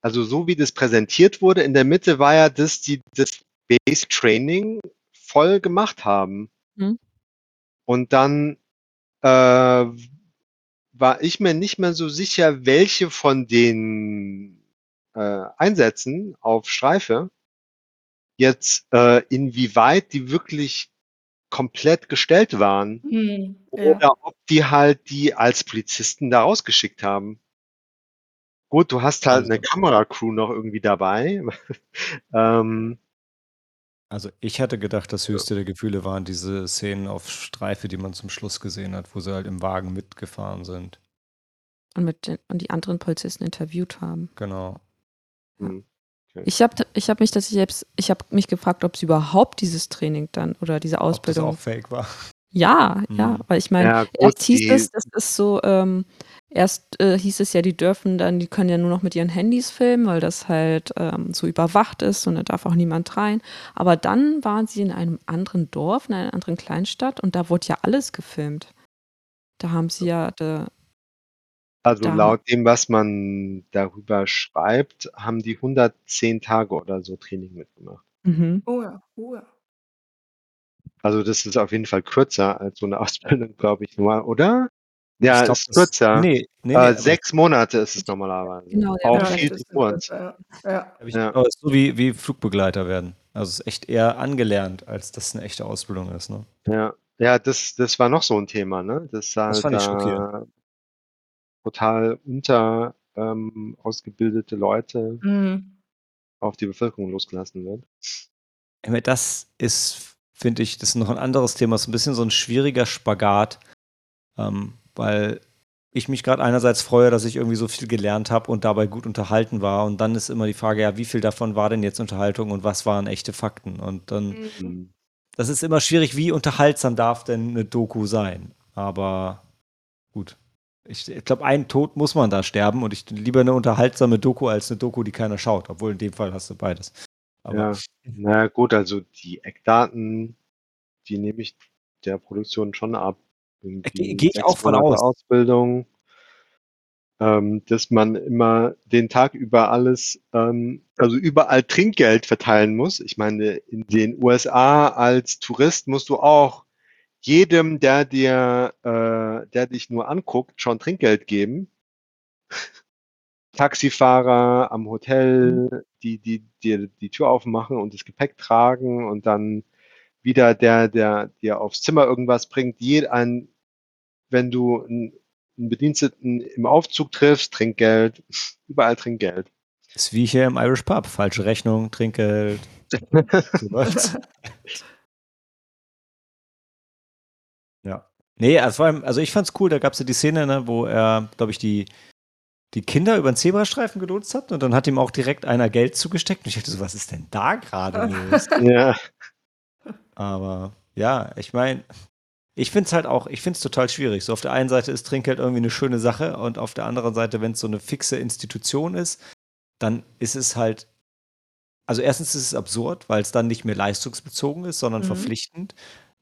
also so wie das präsentiert wurde, in der Mitte war ja, dass die das Base Training voll gemacht haben. Mhm. Und dann äh, war ich mir nicht mehr so sicher, welche von den äh, Einsätzen auf Streife jetzt äh, inwieweit die wirklich komplett gestellt waren Mhm. Ja. oder ob die halt die als Polizisten da rausgeschickt haben. Gut, du hast halt eine Also- Kameracrew noch irgendwie dabei. ähm, Also ich hatte gedacht, das höchste der Gefühle waren diese Szenen auf Streife, die man zum Schluss gesehen hat, wo sie halt im Wagen mitgefahren sind. Und, mit den, und die anderen Polizisten interviewt haben. Genau. hm. Ich habe ich hab mich, dass ich selbst, ich habe mich gefragt, ob sie überhaupt dieses Training dann oder diese Ob das Ausbildung. auch fake war. Ja, ja, Mhm. weil ich meine, Ja, erst hieß es, das ist so, ähm, erst äh, hieß es ja, die dürfen dann, die können ja nur noch mit ihren Handys filmen, weil das halt ähm, so überwacht ist und da darf auch niemand rein. Aber dann waren sie in einem anderen Dorf, in einer anderen Kleinstadt und da wurde ja alles gefilmt. Da haben sie ja, da, Also Da- laut dem, was man darüber schreibt, haben die 110 Tage oder so Training mitgemacht. mhm. Oh ja, oh ja. Also das ist auf jeden Fall kürzer als so eine Ausbildung, glaube ich, nur, oder? Ja, Ich glaub, ist das- kürzer. Nee, nee, nee. äh, aber sechs Monate ist es normalerweise. Genau, ja, Auch ja, viel das zu ist kurz. Ja, ja. ich, ja. aber es ist so wie, wie Flugbegleiter werden. Also es ist echt eher angelernt, als dass es eine echte Ausbildung ist. Ne? Ja, ja das, das war noch so ein Thema, ne? Das, halt, fand ich schockierend. Total unter ähm, ausgebildete Leute Mhm. auf die Bevölkerung losgelassen wird. Das ist, finde ich, das ist noch ein anderes Thema. ist ein bisschen so ein schwieriger Spagat, ähm, weil ich mich gerade einerseits freue, dass ich irgendwie so viel gelernt habe und dabei gut unterhalten war. Und dann ist immer die Frage, ja, wie viel davon war denn jetzt Unterhaltung und was waren echte Fakten? Und dann, Mhm. Mhm. das ist immer schwierig, wie unterhaltsam darf denn eine Doku sein? Aber gut. Ich, ich glaube, ein Tod muss man da sterben und ich lieber eine unterhaltsame Doku als eine Doku, die keiner schaut. Obwohl in dem Fall hast du beides. Aber Ja, na gut, also die Eckdaten, die nehme ich der Produktion schon ab. Gehe ich auch von aus. Ausbildung, ähm, dass man immer den Tag über alles, ähm, also überall Trinkgeld verteilen muss. Ich meine, in den USA als Tourist musst du auch jedem, der dir, äh, der dich nur anguckt, schon Trinkgeld geben. Taxifahrer am Hotel, die, die dir die Tür aufmachen und das Gepäck tragen und dann wieder der, der dir aufs Zimmer irgendwas bringt. Jed ein, wenn du einen, einen Bediensteten im Aufzug triffst, Trinkgeld, überall Trinkgeld. ist wie hier im Irish Pub. Falsche Rechnung, Trinkgeld. So läuft's. Ja. Nee, also vor allem, also ich fand's cool, da gab's ja die Szene, ne, wo er, glaube ich, die, die Kinder über den Zebrastreifen gelotst hat und dann hat ihm auch direkt einer Geld zugesteckt und ich dachte so, was ist denn da gerade los? ja, Aber ja, ich meine, ich finde es halt auch, ich finde es total schwierig. So auf der einen Seite ist Trinkgeld irgendwie eine schöne Sache und auf der anderen Seite, wenn es so eine fixe Institution ist, dann ist es halt, also erstens ist es absurd, weil es dann nicht mehr leistungsbezogen ist, sondern Mhm. verpflichtend.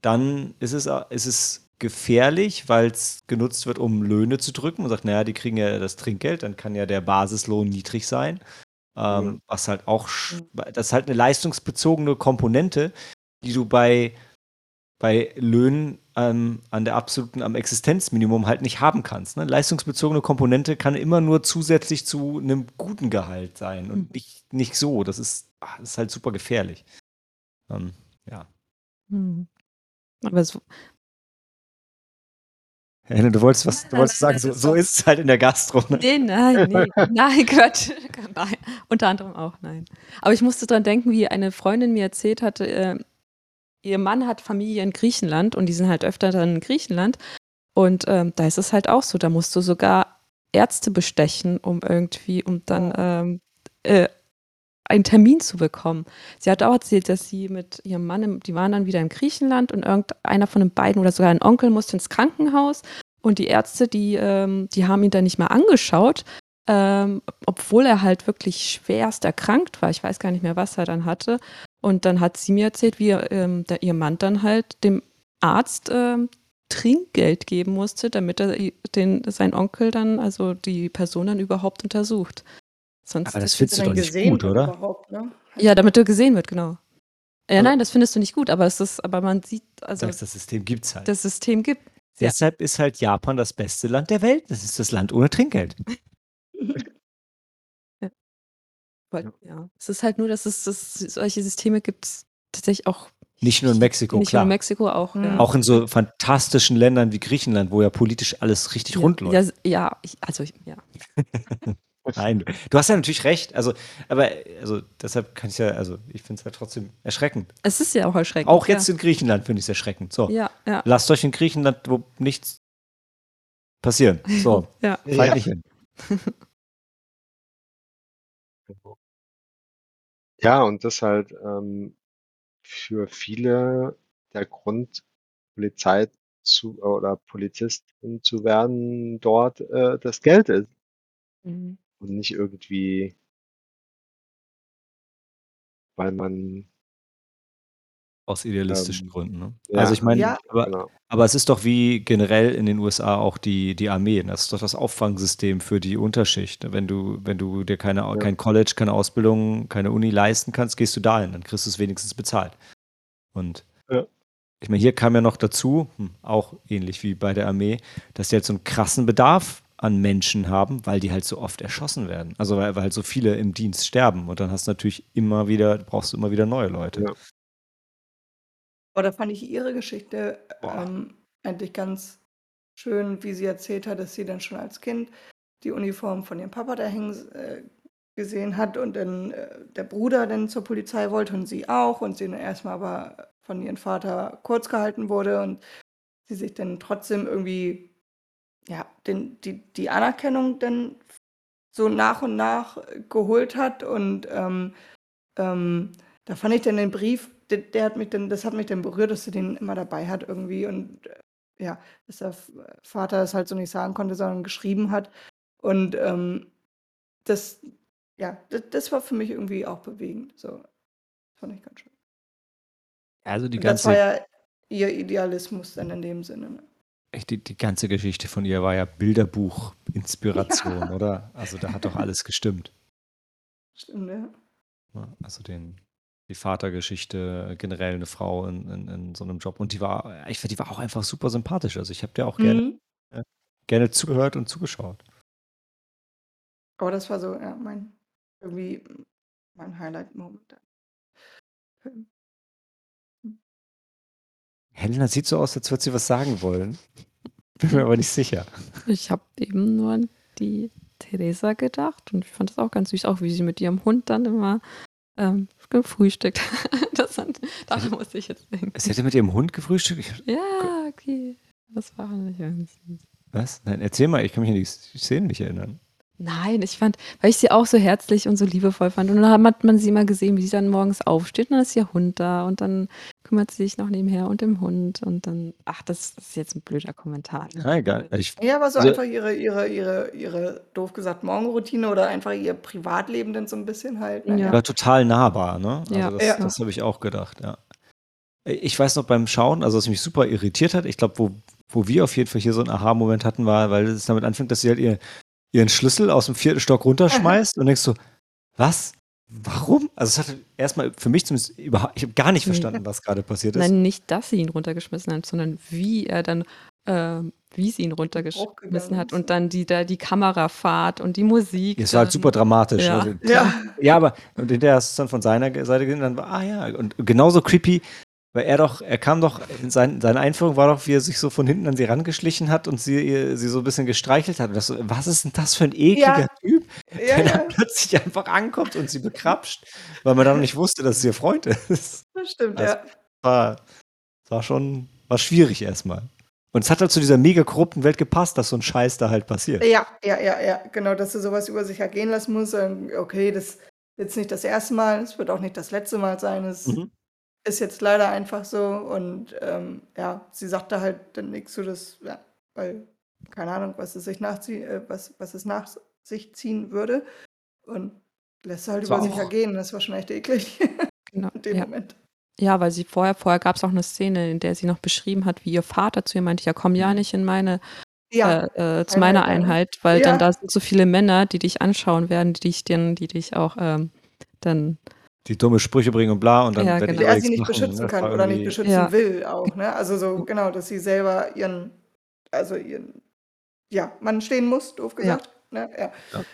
Dann ist es, ist es gefährlich, weil es genutzt wird, um Löhne zu drücken. Man sagt, naja, die kriegen ja das Trinkgeld, dann kann ja der Basislohn niedrig sein. Ähm, Mhm. Was halt auch, sch- das ist halt eine leistungsbezogene Komponente, die du bei, bei Löhnen ähm, an der absoluten, am Existenzminimum halt nicht haben kannst. Ne? Leistungsbezogene Komponente kann immer nur zusätzlich zu einem guten Gehalt sein und Mhm. nicht, nicht so. Das ist, ah, das ist halt super gefährlich. Ähm, ja. Mhm. Aber es, Henne, du wolltest was, du wolltest nein, sagen, nein, so, so ist es halt in der Gastro. Ne? nee, nein, nee, nein, Quatsch. Nein, unter anderem auch, nein. Aber ich musste dran denken, wie eine Freundin mir erzählt hatte, äh, ihr Mann hat Familie in Griechenland und die sind halt öfter dann in Griechenland. Und ähm, da ist es halt auch so, da musst du sogar Ärzte bestechen, um irgendwie, um dann ähm, äh, einen Termin zu bekommen. Sie hat auch erzählt, dass sie mit ihrem Mann, die waren dann wieder in Griechenland und irgendeiner von den beiden oder sogar ein Onkel musste ins Krankenhaus und die Ärzte, die, ähm, die haben ihn dann nicht mehr angeschaut, ähm, obwohl er halt wirklich schwerst erkrankt war. Ich weiß gar nicht mehr, was er dann hatte. Und dann hat sie mir erzählt, wie ähm, der, ihr Mann dann halt dem Arzt ähm, Trinkgeld geben musste, damit er den, sein Onkel dann, also die Person dann überhaupt untersucht. Sonst Aber das findest du doch nicht gut, oder? Ne? ja, damit er gesehen wird, genau. Ja, Also- nein, das findest du nicht gut, aber es ist, aber man sieht, also Sagst, das System gibt's halt. das System gibt. ja. Deshalb ist halt Japan das beste Land der Welt. Das ist das Land ohne Trinkgeld. Weil, ja. Es ist halt nur, dass es dass es solche Systeme gibt es tatsächlich auch. Nicht nur in Mexiko, nicht klar. nur in Mexiko auch. Mhm. Ja. Auch in so fantastischen Ländern wie Griechenland, wo ja politisch alles richtig rund läuft. Ja, ja, ich, also ich, ja. Nein, du, hast ja natürlich recht. Also, aber also deshalb kann ich ja, also ich finde es ja trotzdem erschreckend. Es ist ja auch erschreckend. Auch jetzt in Griechenland finde ich es erschreckend. So, Ja, ja. ja. lasst euch in Griechenland, wo nichts passieren. So, ja. Ja. nicht hin. Ja, und das halt ähm, für viele der Grund, Polizei zu oder Polizistin zu werden, dort äh, das Geld ist Mhm. Und nicht irgendwie, weil man Aus idealistischen Ähm, Gründen. Ne? ja. Also ich meine, Ja. aber, genau. aber es ist doch wie generell in den USA auch die, die Armee. Das ist doch das Auffangsystem für die Unterschicht. Wenn du, wenn du dir keine, Ja. kein College, keine Ausbildung, keine Uni leisten kannst, gehst du dahin. Dann kriegst du es wenigstens bezahlt. Und Ja. ich meine, hier kam ja noch dazu, hm, auch ähnlich wie bei der Armee, dass die halt so einen krassen Bedarf an Menschen haben, weil die halt so oft erschossen werden. Also weil, weil halt so viele im Dienst sterben. Und dann hast du natürlich immer wieder, brauchst du immer wieder neue Leute. Ja. Aber da fand ich ihre Geschichte Boah. ähm, eigentlich ganz schön, wie sie erzählt hat, dass sie dann schon als Kind die Uniform von ihrem Papa da hängen äh, gesehen hat und dann äh, der Bruder dann zur Polizei wollte und sie auch und sie dann erstmal aber von ihrem Vater kurz gehalten wurde und sie sich dann trotzdem irgendwie ja, den, die, die Anerkennung dann so nach und nach geholt hat und ähm, ähm, da fand ich dann den Brief, der, der, hat mich dann, das hat mich dann berührt, dass sie den immer dabei hat irgendwie und äh, ja, dass der Vater es halt so nicht sagen konnte, sondern geschrieben hat. Und ähm, das, ja, das, das, war für mich irgendwie auch bewegend. So, fand ich ganz schön. Also die Und ganze. Das war ja ihr Idealismus dann in dem Sinne. Ne? Die, die ganze Geschichte von ihr war ja Bilderbuch-Inspiration, ja. oder? Also da hat doch alles gestimmt. Stimmt, ja. Also den, die Vatergeschichte, generell eine Frau in, in, in so einem Job. Und die war, ich finde, die war auch einfach super sympathisch. Also ich habe dir auch mhm. gerne, äh, gerne zugehört und zugeschaut. Aber das war so, ja, mein, irgendwie mein Highlight-Moment. Helena sieht so aus, als würde sie was sagen wollen. Bin mir aber nicht sicher. Ich habe eben nur an die Theresa gedacht und ich fand das auch ganz süß, auch wie sie mit ihrem Hund dann immer ähm, gefrühstückt. das hat, daran musste ich jetzt denken. Sie hätte mit ihrem Hund gefrühstückt? Ja, okay. Das war nicht ganz süß. Was? Nein, erzähl mal, ich kann mich an die Szenen nicht erinnern. Nein, ich fand, weil ich sie auch so herzlich und so liebevoll fand. Und dann hat man sie immer gesehen, wie sie dann morgens aufsteht und dann ist ihr Hund da und dann kümmert sie sich noch nebenher und dem Hund und dann, ach, das, ist jetzt ein blöder Kommentar. Ne? Ja, egal. Ich, ja, aber so also, einfach ihre, ihre, ihre, ihre, doof gesagt, Morgenroutine oder einfach ihr Privatleben dann so ein bisschen halt. Ne? Ja. War total nahbar, ne? Also ja. das, ja. das habe ich auch gedacht, ja. Ich weiß noch beim Schauen, also was mich super irritiert hat, ich glaube, wo, wo wir auf jeden Fall hier so einen Aha-Moment hatten, war, weil es damit anfängt, dass sie halt ihr ihren Schlüssel aus dem vierten Stock runterschmeißt und denkst so, was? Warum? Also es hat erstmal für mich zumindest überhaupt, ich habe gar nicht verstanden, was gerade passiert ist. Nein, nicht, dass sie ihn runtergeschmissen hat, sondern wie er dann, äh, wie sie ihn runtergeschmissen hat und dann die, da die Kamerafahrt und die Musik. Es war halt super dramatisch. Ja, also, ja. ja aber und hinterher hast du es dann von seiner Seite gesehen, dann war, ah ja, und genauso creepy, weil er doch, er kam doch, sein, seine Einführung war doch, wie er sich so von hinten an sie rangeschlichen hat und sie, sie so ein bisschen gestreichelt hat. So, was ist denn das für ein ekliger ja. Typ, der ja, dann plötzlich einfach ankommt und sie bekrapscht, weil man dann noch nicht wusste, dass es ihr Freund ist. Das stimmt, also, ja. War, war schon, war schwierig erstmal. Und es hat halt zu dieser mega korrupten Welt gepasst, dass so ein Scheiß da halt passiert. Ja, ja, ja, ja, genau, dass du sowas über sich ergehen lassen musst. Okay, das ist jetzt nicht das erste Mal, es wird auch nicht das letzte Mal sein. Es mhm ist jetzt leider einfach so und, ähm, ja, sie sagte halt dann nichts zu das ja, weil keine Ahnung, was es sich nachzie äh, was was es nach sich ziehen würde und lässt halt über sich ergehen. Das war schon echt eklig Genau, in dem ja. Moment. Ja, weil sie vorher vorher gab es auch eine Szene, in der sie noch beschrieben hat, wie ihr Vater zu ihr meinte: „Ja, komm ja mhm. nicht in meine Ja, äh, äh, zu meiner Einheit, weil dann da sind so viele Männer, die dich anschauen werden, die dich dann die dich auch, ähm, dann die dumme Sprüche bringen und bla und dann ja, genau. der sie nicht machen, beschützen ne? kann oder nicht beschützen ja. will auch, ne? Also so genau, dass sie selber ihren, also ihren, ja, Mann stehen muss, doof gesagt. Ja. Ne? Ja. ja.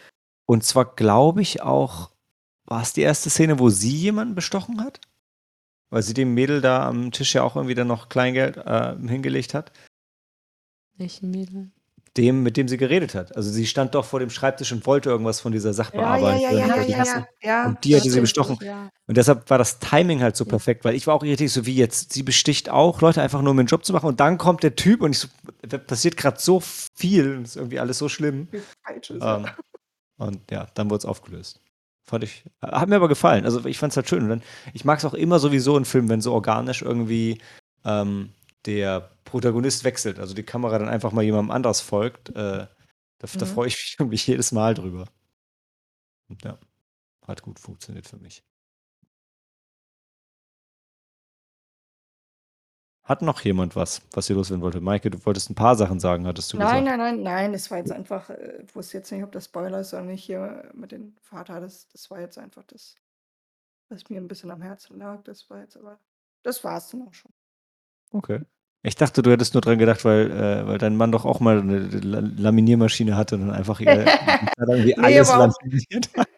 Und zwar glaube ich auch, war es die erste Szene, wo sie jemanden bestochen hat? Weil sie dem Mädel da am Tisch ja auch irgendwie dann noch Kleingeld äh, hingelegt hat. Welchen Mädel? Dem, mit dem sie geredet hat. Also sie stand doch vor dem Schreibtisch und wollte irgendwas von dieser Sachbearbeitung. Ja, ja, ja, ja, ja, ja, Und die hatte sie bestochen. Und deshalb war das Timing halt so perfekt, weil ich war auch irritiert, so wie jetzt, sie besticht auch Leute einfach nur, um den Job zu machen. Und dann kommt der Typ und ich so, passiert gerade so viel, und ist irgendwie alles so schlimm. Ähm, und ja, dann wurde es aufgelöst. Fand ich, hat mir aber gefallen. Also ich fand es halt schön. Und dann, ich mag es auch immer sowieso in Filmen, wenn so organisch irgendwie ähm, der Protagonist wechselt, also die Kamera dann einfach mal jemandem anders folgt, äh, da, mhm. da freue ich mich jedes Mal drüber. Und ja, hat gut funktioniert für mich. Hat noch jemand was, was ihr loswerden wollte? Maike, du wolltest ein paar Sachen sagen, hattest du nein, gesagt. Nein, nein, nein, das war jetzt einfach, äh, ich wusste jetzt nicht, ob das Spoiler ist oder nicht hier mit dem Vater, das, das war jetzt einfach das, was mir ein bisschen am Herzen lag, das war jetzt aber, das war es dann auch schon. Okay. Ich dachte, du hättest nur dran gedacht, weil, äh, weil dein Mann doch auch mal eine Laminiermaschine hatte und dann einfach äh, irgendwie alles aber laminiert hat.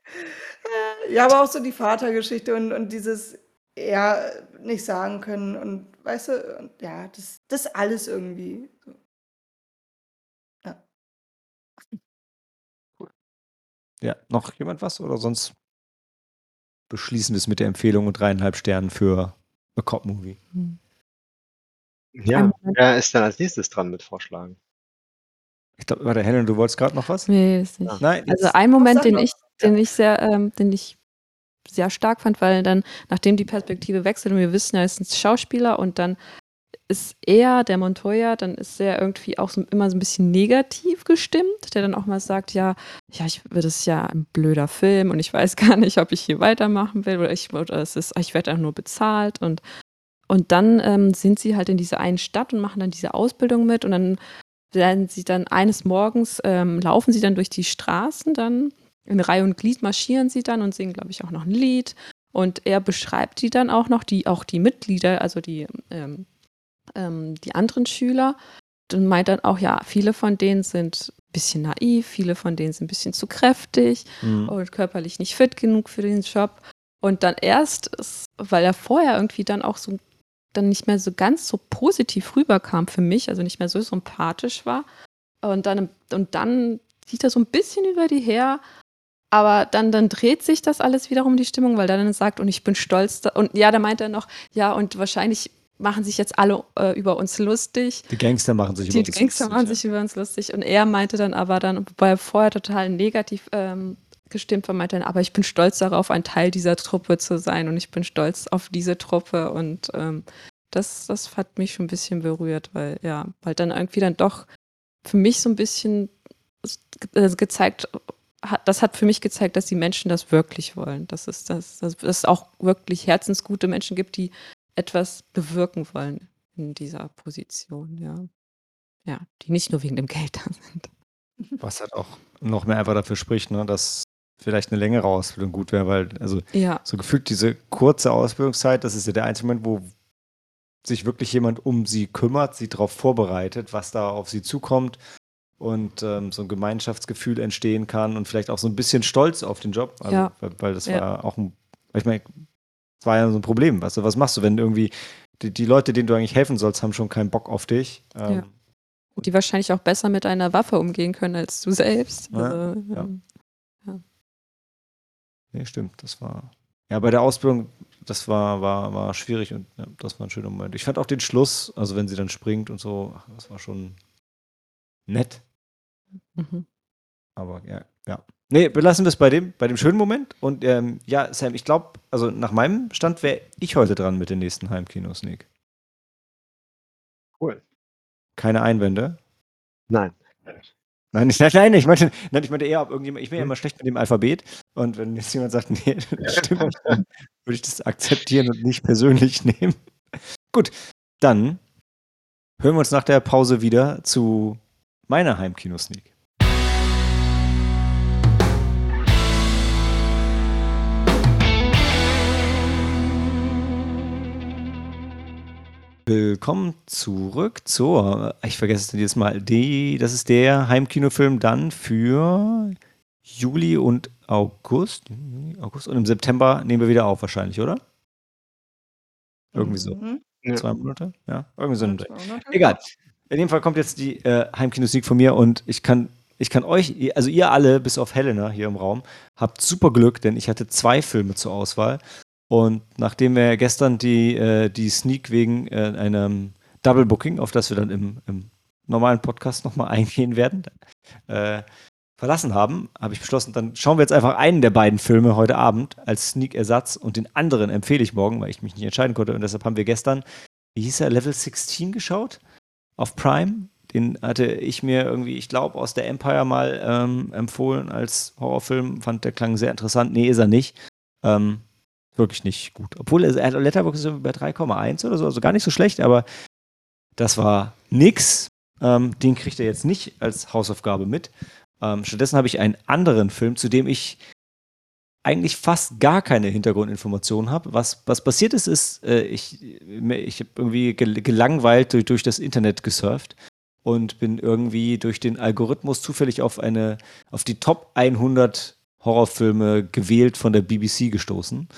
Ja, aber auch so die Vatergeschichte und, und dieses ja nicht sagen können und weißt du, und, ja, das, das alles irgendwie. Ja. Cool. ja, noch jemand was oder sonst beschließen wir es mit der Empfehlung und dreieinhalb Sternen für A Cop Movie. Hm. Ja, wer ist dann als nächstes dran mit Vorschlagen? Ich glaube, warte, Helen, du wolltest gerade noch was? Nee, ist nicht. Nein, Also jetzt- ein Moment, sag den noch. ich, den ich sehr, ähm, den ich sehr stark fand, weil dann, nachdem die Perspektive wechselt und wir wissen, er ist ein Schauspieler und dann ist er, der Montoya, dann ist er irgendwie auch so, immer so ein bisschen negativ gestimmt, der dann auch mal sagt, ja, ja, ich das ist ja ein blöder Film und ich weiß gar nicht, ob ich hier weitermachen will oder ich, oder es ist, ich werde auch nur bezahlt und und dann ähm, sind sie halt in dieser einen Stadt und machen dann diese Ausbildung mit und dann werden sie dann eines Morgens ähm, laufen sie dann durch die Straßen dann in Reihe und Glied marschieren sie dann und singen, glaube ich, auch noch ein Lied. Und er beschreibt die dann auch noch, die, auch die Mitglieder, also die, ähm, ähm, die anderen Schüler. Und meint dann auch, ja, viele von denen sind ein bisschen naiv, viele von denen sind ein bisschen zu kräftig Mhm. und körperlich nicht fit genug für den Job. Und dann erst, weil er vorher irgendwie dann auch so dann nicht mehr so ganz so positiv rüberkam für mich, also nicht mehr so sympathisch war. Und dann, und dann zieht er so ein bisschen über die her, aber dann, dann dreht sich das alles wiederum die Stimmung, weil er dann sagt, und ich bin stolz. Da, und ja, da meint er noch, ja, und wahrscheinlich machen sich jetzt alle äh, über uns lustig. Die Gangster machen sich Die über uns Gangster lustig, machen ja. sich über uns lustig. Und er meinte dann aber dann, wobei er vorher total negativ ähm, gestimmt meinte dann, aber ich bin stolz darauf, ein Teil dieser Truppe zu sein und ich bin stolz auf diese Truppe. Und ähm, das, das hat mich schon ein bisschen berührt, weil, ja, weil dann irgendwie dann doch für mich so ein bisschen äh, gezeigt, das hat für mich gezeigt, dass die Menschen das wirklich wollen. Dass es, dass, dass es auch wirklich herzensgute Menschen gibt, die etwas bewirken wollen in dieser Position, ja. Ja, die nicht nur wegen dem Geld da sind. Was halt auch noch mehr einfach dafür spricht, ne, dass vielleicht eine längere Ausbildung gut wäre, weil, also Ja, so gefühlt diese kurze Ausbildungszeit, das ist ja der einzige Moment, wo sich wirklich jemand um sie kümmert, sie darauf vorbereitet, was da auf sie zukommt und ähm, so ein Gemeinschaftsgefühl entstehen kann und vielleicht auch so ein bisschen Stolz auf den Job. Also, Ja. weil, weil das Ja. war auch ein, ich meine, es war ja so ein Problem. Weißt du, was machst du, wenn irgendwie die, die Leute, denen du eigentlich helfen sollst, haben schon keinen Bock auf dich? Ähm, die wahrscheinlich auch besser mit einer Waffe umgehen können als du selbst. Also, ja. Nee, stimmt, das war. Ja, bei der Ausbildung, das war, war, war schwierig und ja, das war ein schöner Moment. Ich fand auch den Schluss, also wenn sie dann springt und so, ach, das war schon nett. mhm. Aber ja, ja. Nee, belassen wir es bei dem, bei dem schönen Moment. Und ähm, ja, Sam, ich glaube, also nach meinem Stand wäre ich heute dran mit den nächsten Heimkinos, Nick. Cool. Keine Einwände. Nein. Nein, ich, nein, nein, ich meinte, nein, ich meinte eher, ob irgendjemand, ich bin ja Hm. immer schlecht mit dem Alphabet. Und wenn jetzt jemand sagt, nee, das stimmt nicht, dann würde ich das akzeptieren und nicht persönlich nehmen. Gut, dann hören wir uns nach der Pause wieder zu meiner Heimkino-Sneak. Willkommen zurück zur, ich vergesse es jedes Mal, die, das ist der Heimkinofilm dann für Juli und August. August und im September nehmen wir wieder auf wahrscheinlich, oder? Irgendwie so. Mhm. Ja. Zwei Monate? Ja, irgendwie so. 200. Egal. In dem Fall kommt jetzt die äh, Heimkinosneak von mir und ich kann, ich kann euch, also ihr alle, bis auf Helena hier im Raum, habt super Glück, denn ich hatte zwei Filme zur Auswahl. Und nachdem wir gestern die, äh, die Sneak wegen äh, einem Double Booking, auf das wir dann im, im normalen Podcast nochmal eingehen werden, äh, verlassen haben, habe ich beschlossen, dann schauen wir jetzt einfach einen der beiden Filme heute Abend als Sneak-Ersatz und den anderen empfehle ich morgen, weil ich mich nicht entscheiden konnte. Und deshalb haben wir gestern, wie hieß er, Level 16 geschaut auf Prime. Den hatte ich mir irgendwie, ich glaube, aus der Empire mal ähm, empfohlen als Horrorfilm. Fand der klang sehr interessant. Nee, ist er nicht. Ähm, wirklich nicht gut. Obwohl er, er hat Letterboxd so bei 3,1 oder so, also gar nicht so schlecht, aber das war nix. Ähm, den kriegt er jetzt nicht als Hausaufgabe mit. Ähm, stattdessen habe ich einen anderen Film, zu dem ich eigentlich fast gar keine Hintergrundinformationen habe. Was, was passiert ist, ist, äh, ich, ich habe irgendwie gel gelangweilt durch, durch das Internet gesurft und bin irgendwie durch den Algorithmus zufällig auf eine, auf die Top 100 Horrorfilme gewählt von der BBC gestoßen.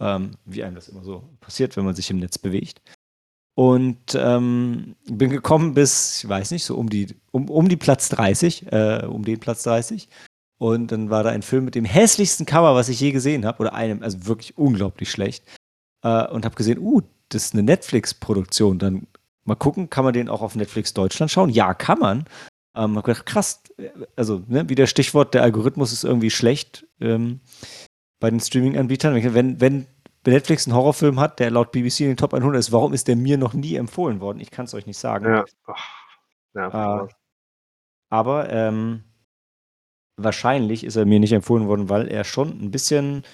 Ähm, wie einem das immer so passiert, wenn man sich im Netz bewegt. Und ähm, bin gekommen bis, ich weiß nicht, so um die, um, um die Platz 30, äh, um den Platz 30. Und dann war da ein Film mit dem hässlichsten Cover, was ich je gesehen habe, oder einem, also wirklich unglaublich schlecht. Äh, und habe gesehen, uh, das ist eine Netflix-Produktion. Dann mal gucken, kann man den auch auf Netflix Deutschland schauen? Ja, kann man. Ähm, hab gedacht, krass, also ne, wie das Stichwort, der Algorithmus ist irgendwie schlecht ähm, bei den Streaming-Anbietern. Wenn, wenn Netflix einen Horrorfilm hat, der laut BBC in den Top 100 ist, warum ist der mir noch nie empfohlen worden? Ich kann es euch nicht sagen. Ja. ja äh, aber ähm, wahrscheinlich ist er mir nicht empfohlen worden, weil er schon ein bisschen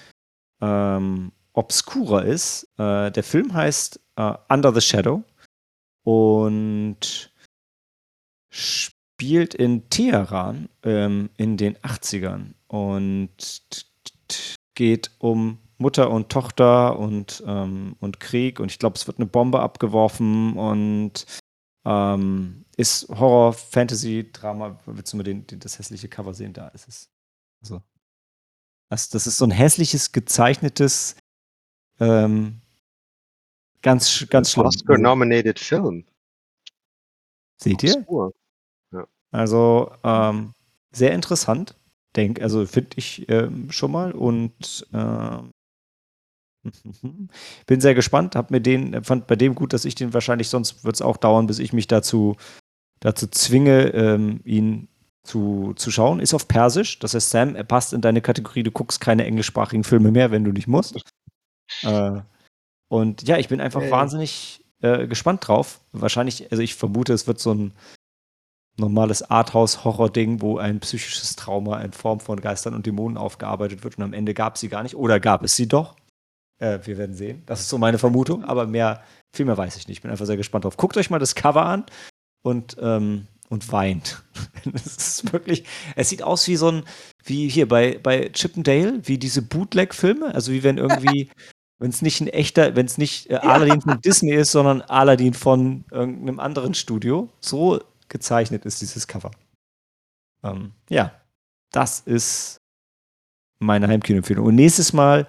ähm, obskurer ist. Äh, der Film heißt äh, Under the Shadow und spielt in Teheran ähm, in den 80ern und geht um Mutter und Tochter und, ähm, und Krieg und ich glaube, es wird eine Bombe abgeworfen und ähm, ist Horror, Fantasy, Drama. Willst du mal den, den, das hässliche Cover sehen? Da ist es. Also, das, das ist so ein hässliches, gezeichnetes, ähm, ganz, ganz schlimm. Oscar-nominated Film. Seht ihr? Ja. Also, ähm, sehr interessant. Denk, also finde ich ähm, schon mal und ähm, bin sehr gespannt, hab mir den, fand bei dem gut, dass ich den wahrscheinlich, sonst wird es auch dauern, bis ich mich dazu, dazu zwinge, ähm, ihn zu, zu schauen. Ist auf Persisch, das heißt, Sam, er passt in deine Kategorie, du guckst keine englischsprachigen Filme mehr, wenn du nicht musst. Äh, und ja, ich bin einfach hey. wahnsinnig äh, gespannt drauf. Wahrscheinlich, also ich vermute, es wird so ein normales Arthouse-Horror-Ding, wo ein psychisches Trauma in Form von Geistern und Dämonen aufgearbeitet wird und am Ende gab es sie gar nicht. Oder gab es sie doch? Äh, wir werden sehen. Das ist so meine Vermutung, aber mehr, viel mehr weiß ich nicht. Ich bin einfach sehr gespannt drauf. Guckt euch mal das Cover an und, ähm, und weint. Es ist wirklich, es sieht aus wie so ein, wie hier bei, bei Chippendale, wie diese Bootleg-Filme, also wie wenn irgendwie wenn es nicht ein echter, wenn es nicht äh, Aladdin ja. von Disney ist, sondern Aladdin von irgendeinem anderen Studio. So gezeichnet ist dieses Cover. Ähm, ja, das ist meine Heimkino-Empfehlung. Und nächstes Mal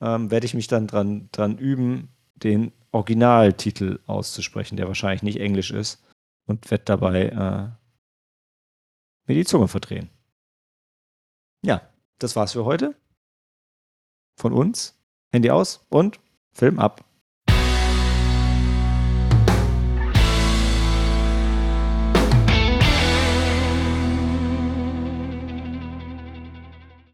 ähm, werde ich mich dann dran, dran üben, den Originaltitel auszusprechen, der wahrscheinlich nicht Englisch ist. Und werde dabei äh, mir die Zunge verdrehen. Ja, das war's für heute. Von uns. Handy aus und Film ab.